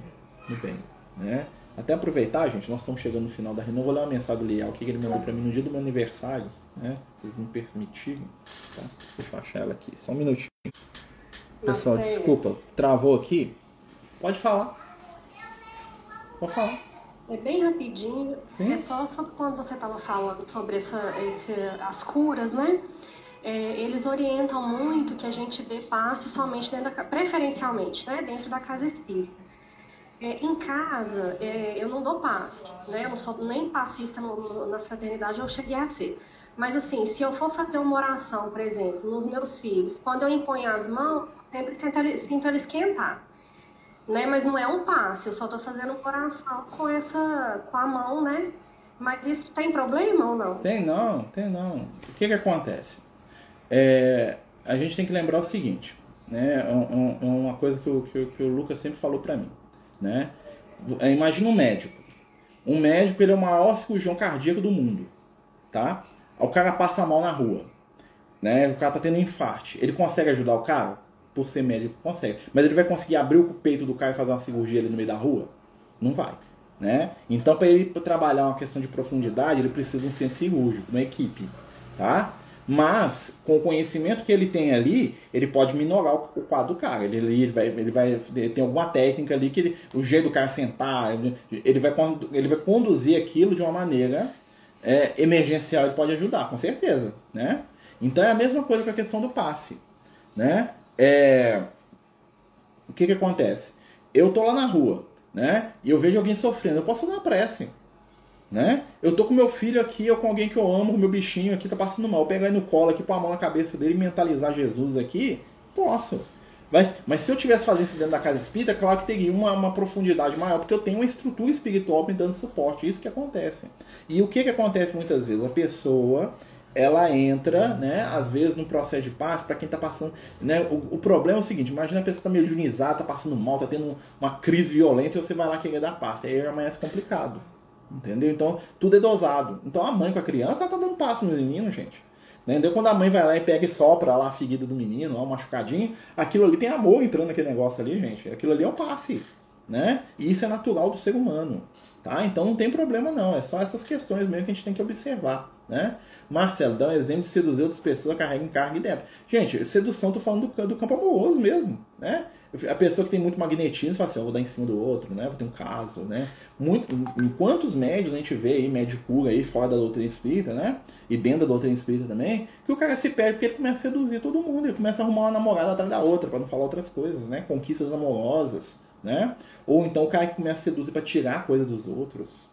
no bem. Né? Até aproveitar, gente, nós estamos chegando no final da reunião. Vou ler uma mensagem do Liel que ele mandou para mim no dia do meu aniversário. Né? Vocês me permitirem. Tá? Deixa eu achar ela aqui. Só um minutinho. Pessoal, desculpa, travou aqui. Pode falar. Pode falar. É bem rapidinho. Sim. É só, só quando você estava falando sobre essa, esse, as curas, né? É, eles orientam muito que a gente dê passe somente dentro da, preferencialmente, né? Dentro da casa espírita. É, em casa, é, eu não dou passe, né? Eu não sou nem passista no, no, na fraternidade, eu cheguei a ser. Mas assim, se eu for fazer uma oração, por exemplo, nos meus filhos, quando eu imponho as mãos, sempre sinto ele, sinto ele esquentar né? Mas não é um passe, eu só estou fazendo um coração com essa, com a mão, né? Mas isso tem problema ou não? Tem não, tem não. O que que acontece? É, a gente tem que lembrar o seguinte, né? É, é, é uma coisa que o, que, que o Lucas sempre falou para mim, né? É, imagina um médico. Um médico ele é o maior cirurgião cardíaco do mundo, tá? O cara passa mal na rua, né? O cara tá tendo um infarte. Ele consegue ajudar o cara? Por ser médico, consegue. Mas ele vai conseguir abrir o peito do cara e fazer uma cirurgia ali no meio da rua? Não vai. Né? Então, para ele trabalhar uma questão de profundidade, ele precisa de um centro cirúrgico, uma equipe. Tá? Mas, com o conhecimento que ele tem ali, ele pode minorar o quadro do cara. Ele, ele, vai, ele vai tem alguma técnica ali que ele, o jeito do cara sentar, ele vai, ele vai conduzir aquilo de uma maneira é, emergencial e pode ajudar, com certeza. Né? Então é a mesma coisa com a questão do passe. Né? É, o que, que acontece? Eu tô lá na rua, né? E eu vejo alguém sofrendo, eu posso fazer uma prece. Né? Eu tô com meu filho aqui, ou com alguém que eu amo, meu bichinho aqui tá passando mal. Eu pegar ele no colo aqui, pôr a mão na cabeça dele e mentalizar Jesus aqui, posso. Mas, mas se eu tivesse fazendo isso dentro da casa espírita, claro que teria uma, uma profundidade maior, porque eu tenho uma estrutura espiritual me dando suporte. Isso que acontece. E o que, que acontece muitas vezes? A pessoa ela entra, né, às vezes, num processo de paz para quem está passando. Né, o, o, problema é o seguinte: imagina a pessoa está meio junizada, está passando mal, está tendo uma crise violenta e você vai lá querer dar paz. Aí amanhã é complicado. Entendeu? Então, tudo é dosado. Então, a mãe com a criança, ela tá dando passo nos meninos, gente. Entendeu? Quando a mãe vai lá e pega e sopra lá a ferida do menino, lá um machucadinho, aquilo ali tem amor entrando naquele negócio ali, gente. Aquilo ali é um passe. Né? E isso é natural do ser humano. Tá? Então não tem problema não. É só essas questões mesmo que a gente tem que observar. Né? Marcelo, dá um exemplo de seduzir outras pessoas, carrega carga e débito. Gente, sedução, tô falando do, do campo amoroso mesmo. Né? A pessoa que tem muito magnetismo fala assim, eu vou dar em cima do outro, né? Vou ter um caso, né? Muito, em quantos médios a gente vê aí, médio cura aí, fora da doutrina espírita, né? E dentro da doutrina espírita também, que o cara se perde porque ele começa a seduzir todo mundo, ele começa a arrumar uma namorada atrás da outra, para não falar outras coisas, né? Conquistas amorosas, né? Ou então o cara que começa a seduzir para tirar a coisa dos outros,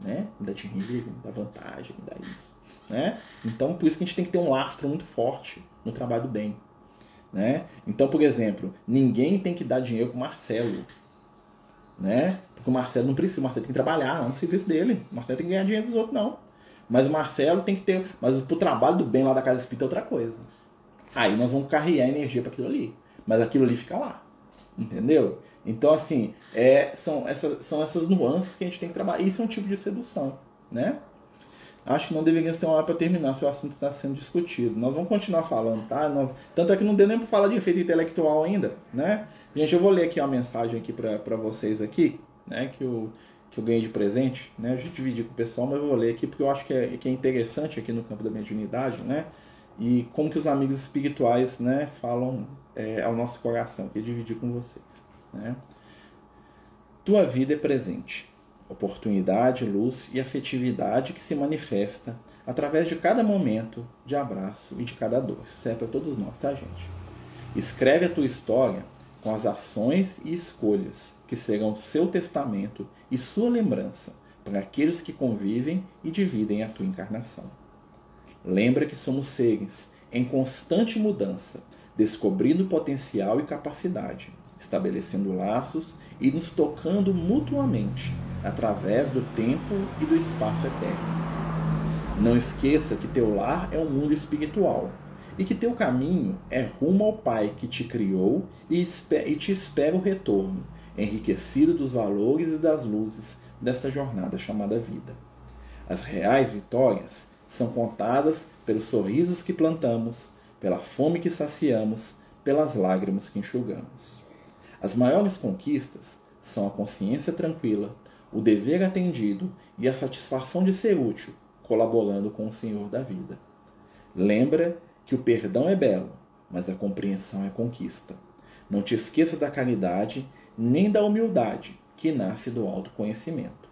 né? Me dá dinheiro, me dá vantagem, me dá isso, né? Então, por isso que a gente tem que ter um lastro muito forte no trabalho do bem, né? Então, por exemplo, ninguém tem que dar dinheiro pro Marcelo. Né? Porque o Marcelo não precisa, o Marcelo tem que trabalhar não no serviço dele. O Marcelo tem que ganhar dinheiro dos outros, não. Mas o Marcelo tem que ter. Mas pro trabalho do bem lá da Casa Espírita é outra coisa. Aí nós vamos carregar energia para aquilo ali. Mas aquilo ali fica lá. Entendeu? Então, assim, é, são, essas, são essas nuances que a gente tem que trabalhar. Isso é um tipo de sedução, né? Acho que não deveríamos ter uma hora para terminar se o assunto está sendo discutido. Nós vamos continuar falando, tá? Nós, tanto é que não deu nem para falar de efeito intelectual ainda, né? Gente, eu vou ler aqui uma mensagem aqui para vocês aqui, né? Que eu, que eu ganhei de presente, né? A gente dividir com o pessoal, mas eu vou ler aqui porque eu acho que é, que é interessante aqui no campo da mediunidade, né? E como que os amigos espirituais, né? Falam é, ao nosso coração, que dividir com vocês, né? Tua vida é presente oportunidade, luz e afetividade que se manifesta através de cada momento de abraço e de cada dor. Isso serve para todos nós, tá, gente? Escreve a tua história com as ações e escolhas que serão seu testamento e sua lembrança para aqueles que convivem e dividem a tua encarnação. Lembra que somos seres em constante mudança, descobrindo potencial e capacidade, estabelecendo laços e nos tocando mutuamente através do tempo e do espaço eterno. Não esqueça que teu lar é um mundo espiritual e que teu caminho é rumo ao Pai que te criou e te espera o retorno, enriquecido dos valores e das luzes dessa jornada chamada vida. As reais vitórias são contadas pelos sorrisos que plantamos, pela fome que saciamos, pelas lágrimas que enxugamos. As maiores conquistas são a consciência tranquila, o dever atendido e a satisfação de ser útil, colaborando com o Senhor da vida. Lembra que o perdão é belo, mas a compreensão é conquista. Não te esqueça da caridade nem da humildade que nasce do autoconhecimento.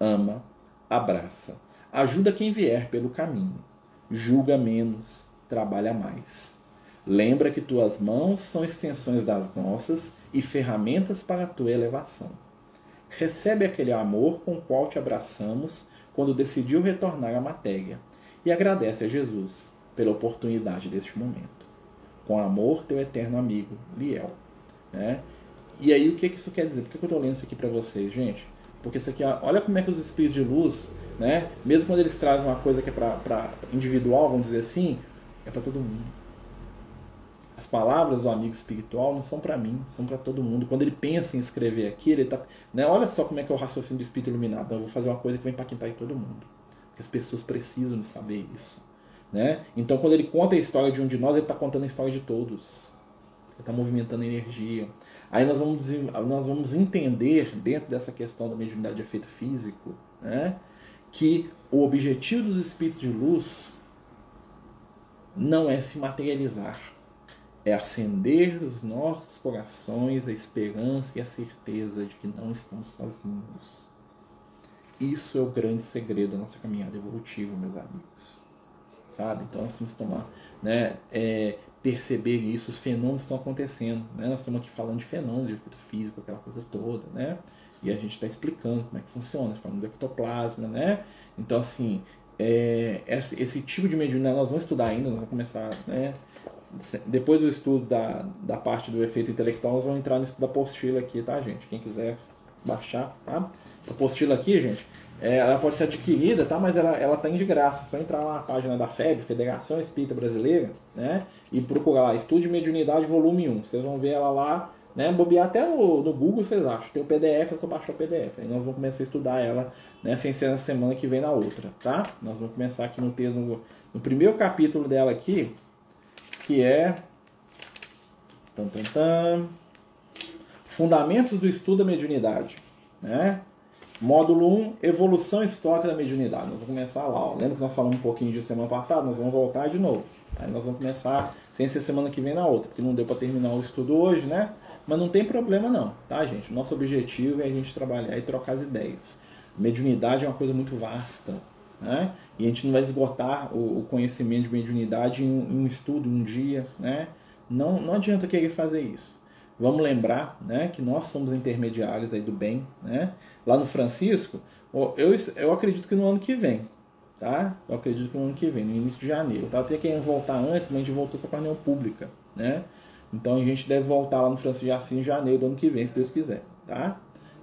Ama, abraça, ajuda quem vier pelo caminho, julga menos, trabalha mais. Lembra que tuas mãos são extensões das nossas e ferramentas para a tua elevação recebe aquele amor com o qual te abraçamos quando decidiu retornar à matéria e agradece a Jesus pela oportunidade deste momento. Com amor, teu eterno amigo, Liel. Né? E aí, o que, isso quer dizer? Por que eu estou lendo isso aqui para vocês, gente? Porque isso aqui, olha como é que os espíritos de luz, né? mesmo quando eles trazem uma coisa que é para individual, vamos dizer assim, é para todo mundo. As palavras do amigo espiritual não são para mim, são para todo mundo. Quando ele pensa em escrever aqui, ele tá, né, olha só como é que é o raciocínio do espírito iluminado. Eu vou fazer uma coisa que vai impactar em todo mundo. Porque as pessoas precisam de saber isso, né? Então, quando ele conta a história de um de nós, ele está contando a história de todos. Ele está movimentando energia. Aí nós vamos, nós vamos entender, dentro dessa questão da mediunidade de efeito físico, né, que o objetivo dos espíritos de luz não é se materializar, é acender os nossos corações a esperança e a certeza de que não estamos sozinhos. Isso é o grande segredo da nossa caminhada evolutiva, meus amigos. Sabe? Então nós temos que tomar, né, é, perceber isso, os fenômenos estão acontecendo. Né? Nós estamos aqui falando de fenômenos, de efeito físico, aquela coisa toda, né? E a gente está explicando como é que funciona, falando do ectoplasma, né? Então, assim, é, esse, esse, tipo de mediunidade nós vamos estudar ainda, nós vamos começar, né? Depois do estudo da, da parte do efeito intelectual, nós vamos entrar no estudo da apostila aqui, tá, gente? Quem quiser baixar, tá? Essa apostila aqui, gente, é, ela pode ser adquirida, tá? Mas ela, ela tá de graça. Só entrar lá na página da FEB, Federação Espírita Brasileira, né? E procurar lá, Estudo de Mediunidade Volume 1. Vocês vão ver ela lá, né? Bobear até no, no Google, vocês acham. Tem o PDF, é só baixar o PDF. Aí nós vamos começar a estudar ela, né? Sem ser na semana que vem na outra, tá? Nós vamos começar aqui no, no, no primeiro capítulo dela aqui, que é... Tan, tan, tan. Fundamentos do Estudo da Mediunidade, né? Módulo 1, evolução histórica da mediunidade. Nós vamos começar lá. Ó. Lembra que nós falamos um pouquinho de semana passada? Nós vamos voltar de novo. Aí nós vamos começar sem ser semana que vem na outra, porque não deu para terminar o estudo hoje, né? Mas não tem problema não, tá, gente? Nosso objetivo é a gente trabalhar e trocar as ideias. Mediunidade é uma coisa muito vasta, né? E a gente não vai esgotar o, conhecimento de mediunidade em um, em um estudo, um dia, né? Não, não adianta querer fazer isso. Vamos lembrar né, que nós somos intermediários aí do bem. Né? Lá no Francisco, eu, eu acredito que no ano que vem, tá? Eu acredito que no ano que vem, no início de janeiro. Eu tava até querendo voltar antes, mas a gente voltou só com a reunião pública, né? Então a gente deve voltar lá no Francisco de Assis em janeiro do ano que vem, se Deus quiser, tá?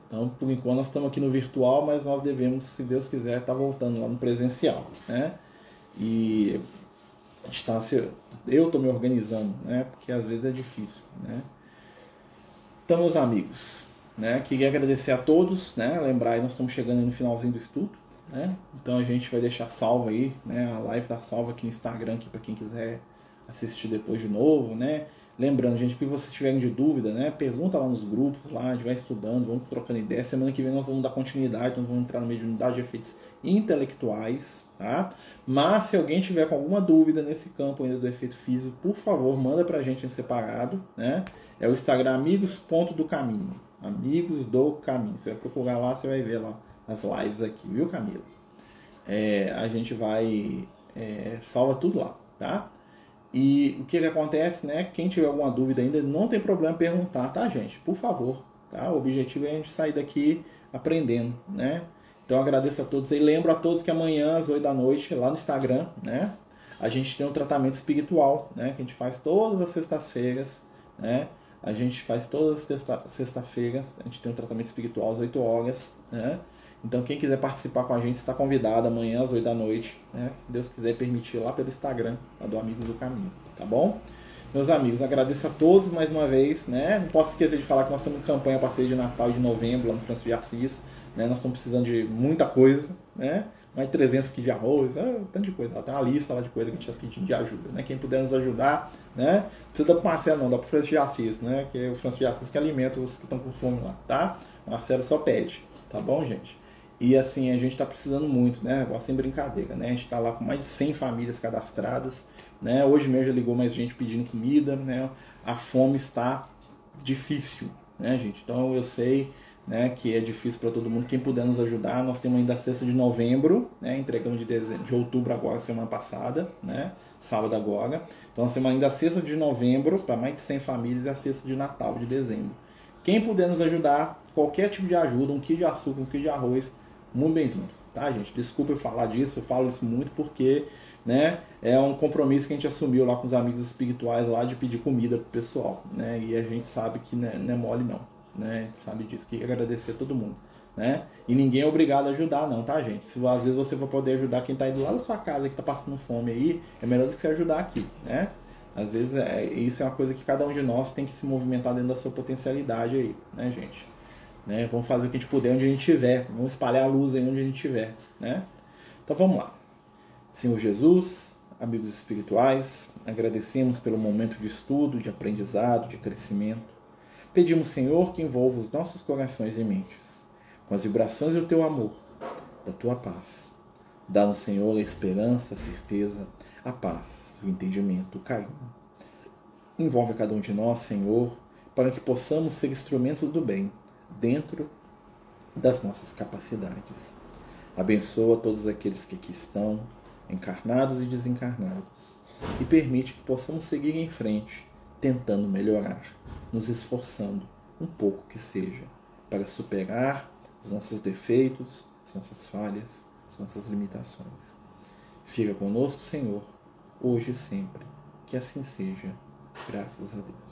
Então, por enquanto, nós estamos aqui no virtual, mas nós devemos, se Deus quiser, estar tá voltando lá no presencial, né? E a gente tá, eu estou me organizando, né? Porque às vezes é difícil, né? Então, meus amigos, né, queria agradecer a todos, né, lembrar aí, nós estamos chegando no finalzinho do estudo, né, então a gente vai deixar salvo aí, né, a live tá salva aqui no Instagram, para quem quiser assistir depois de novo, né, Lembrando, gente, que vocês tiverem de dúvida, né? Pergunta lá nos grupos, lá, a gente vai estudando, vamos trocando ideia. Semana que vem nós vamos dar continuidade, nós vamos entrar no meio de unidade de efeitos intelectuais, tá? Mas se alguém tiver com alguma dúvida nesse campo ainda do efeito físico, por favor, manda pra gente em separado, né? É o Instagram amigos.docaminho. Amigos do Caminho. Você vai procurar lá, você vai ver lá as lives aqui, viu, Camila? É, a gente vai. É, salva tudo lá, tá? E o que, que acontece, né? Quem tiver alguma dúvida ainda, não tem problema perguntar, tá, gente? Por favor, tá? O objetivo é a gente sair daqui aprendendo, né? Então agradeço a todos e lembro a todos que amanhã às 8 da noite, lá no Instagram, né? A gente tem um tratamento espiritual, né? Que a gente faz todas as sextas-feiras, né? A gente faz todas as sextas-feiras, a gente tem um tratamento espiritual às 8 horas, né? Então quem quiser participar com a gente está convidado amanhã às 8 da noite, né? Se Deus quiser permitir lá pelo Instagram, lá do Amigos do Caminho, tá bom? Meus amigos, agradeço a todos mais uma vez, né? Não posso esquecer de falar que nós estamos em campanha passeio de Natal de novembro lá no Francisco de Assis, né? Nós estamos precisando de muita coisa, né? Mais 300 quilos de arroz, é, tanto de coisa. Tem uma lista lá de coisa que a gente está pedindo de ajuda, né? Quem puder nos ajudar, né? Não precisa dar para Marcelo não, dá para o Francisco de Assis, né? Que é o Francisco de Assis que alimenta os que estão com fome lá, tá? Marcelo só pede, tá bom, gente? E assim, a gente está precisando muito, né? Agora sem brincadeira, né? A gente está lá com mais de 100 famílias cadastradas, né? Hoje mesmo já ligou mais gente pedindo comida, né? A fome está difícil, né, gente? Então eu sei, né, que é difícil para todo mundo. Quem puder nos ajudar, nós temos ainda a sexta de novembro, né? Entregamos de, dezembro, de outubro agora, semana passada, né? Sábado agora. Então nós temos ainda a sexta de novembro para mais de 100 famílias e a sexta de Natal de dezembro. Quem puder nos ajudar, qualquer tipo de ajuda, um quilo de açúcar, um quilo de arroz, muito bem-vindo, tá, gente? Desculpa eu falar disso, eu falo isso muito porque, né, é um compromisso que a gente assumiu lá com os amigos espirituais lá de pedir comida pro pessoal, né? E a gente sabe que não é, é mole não, né? A gente sabe disso, que agradecer a todo mundo. Né? E ninguém é obrigado a ajudar, não, tá, gente? Se às vezes você vai poder ajudar quem está aí do lado da sua casa, que está passando fome aí, é melhor do que você ajudar aqui, né? Às vezes é, isso é uma coisa que cada um de nós tem que se movimentar dentro da sua potencialidade aí, né, gente? Né? Vamos fazer o que a gente puder onde a gente estiver. Vamos espalhar a luz aí onde a gente estiver. Né? Então vamos lá. Senhor Jesus, amigos espirituais, agradecemos pelo momento de estudo, de aprendizado, de crescimento. Pedimos, Senhor, que envolva os nossos corações e mentes com as vibrações do teu amor, da tua paz. Dá-nos, Senhor, a esperança, a certeza, a paz, o entendimento, o carinho. Envolve a cada um de nós, Senhor, para que possamos ser instrumentos do bem dentro das nossas capacidades. Abençoa todos aqueles que aqui estão, encarnados e desencarnados, e permite que possamos seguir em frente, tentando melhorar, nos esforçando, um pouco que seja, para superar os nossos defeitos, as nossas falhas, as nossas limitações. Fica conosco, Senhor, hoje e sempre. Que assim seja. Graças a Deus.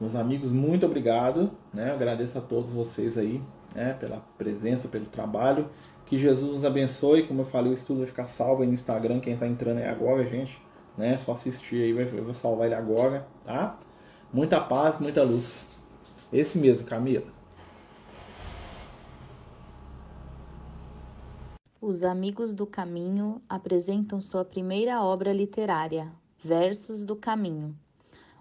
Meus amigos, muito obrigado. Né? Agradeço a todos vocês aí né? pela presença, pelo trabalho. Que Jesus nos abençoe. Como eu falei, o estudo vai ficar salvo aí no Instagram. Quem está entrando aí agora, gente. Né? Só assistir aí, eu vou salvar ele agora. Tá? Muita paz, muita luz. Esse mesmo, Camila. Os Amigos do Caminho apresentam sua primeira obra literária, Versos do Caminho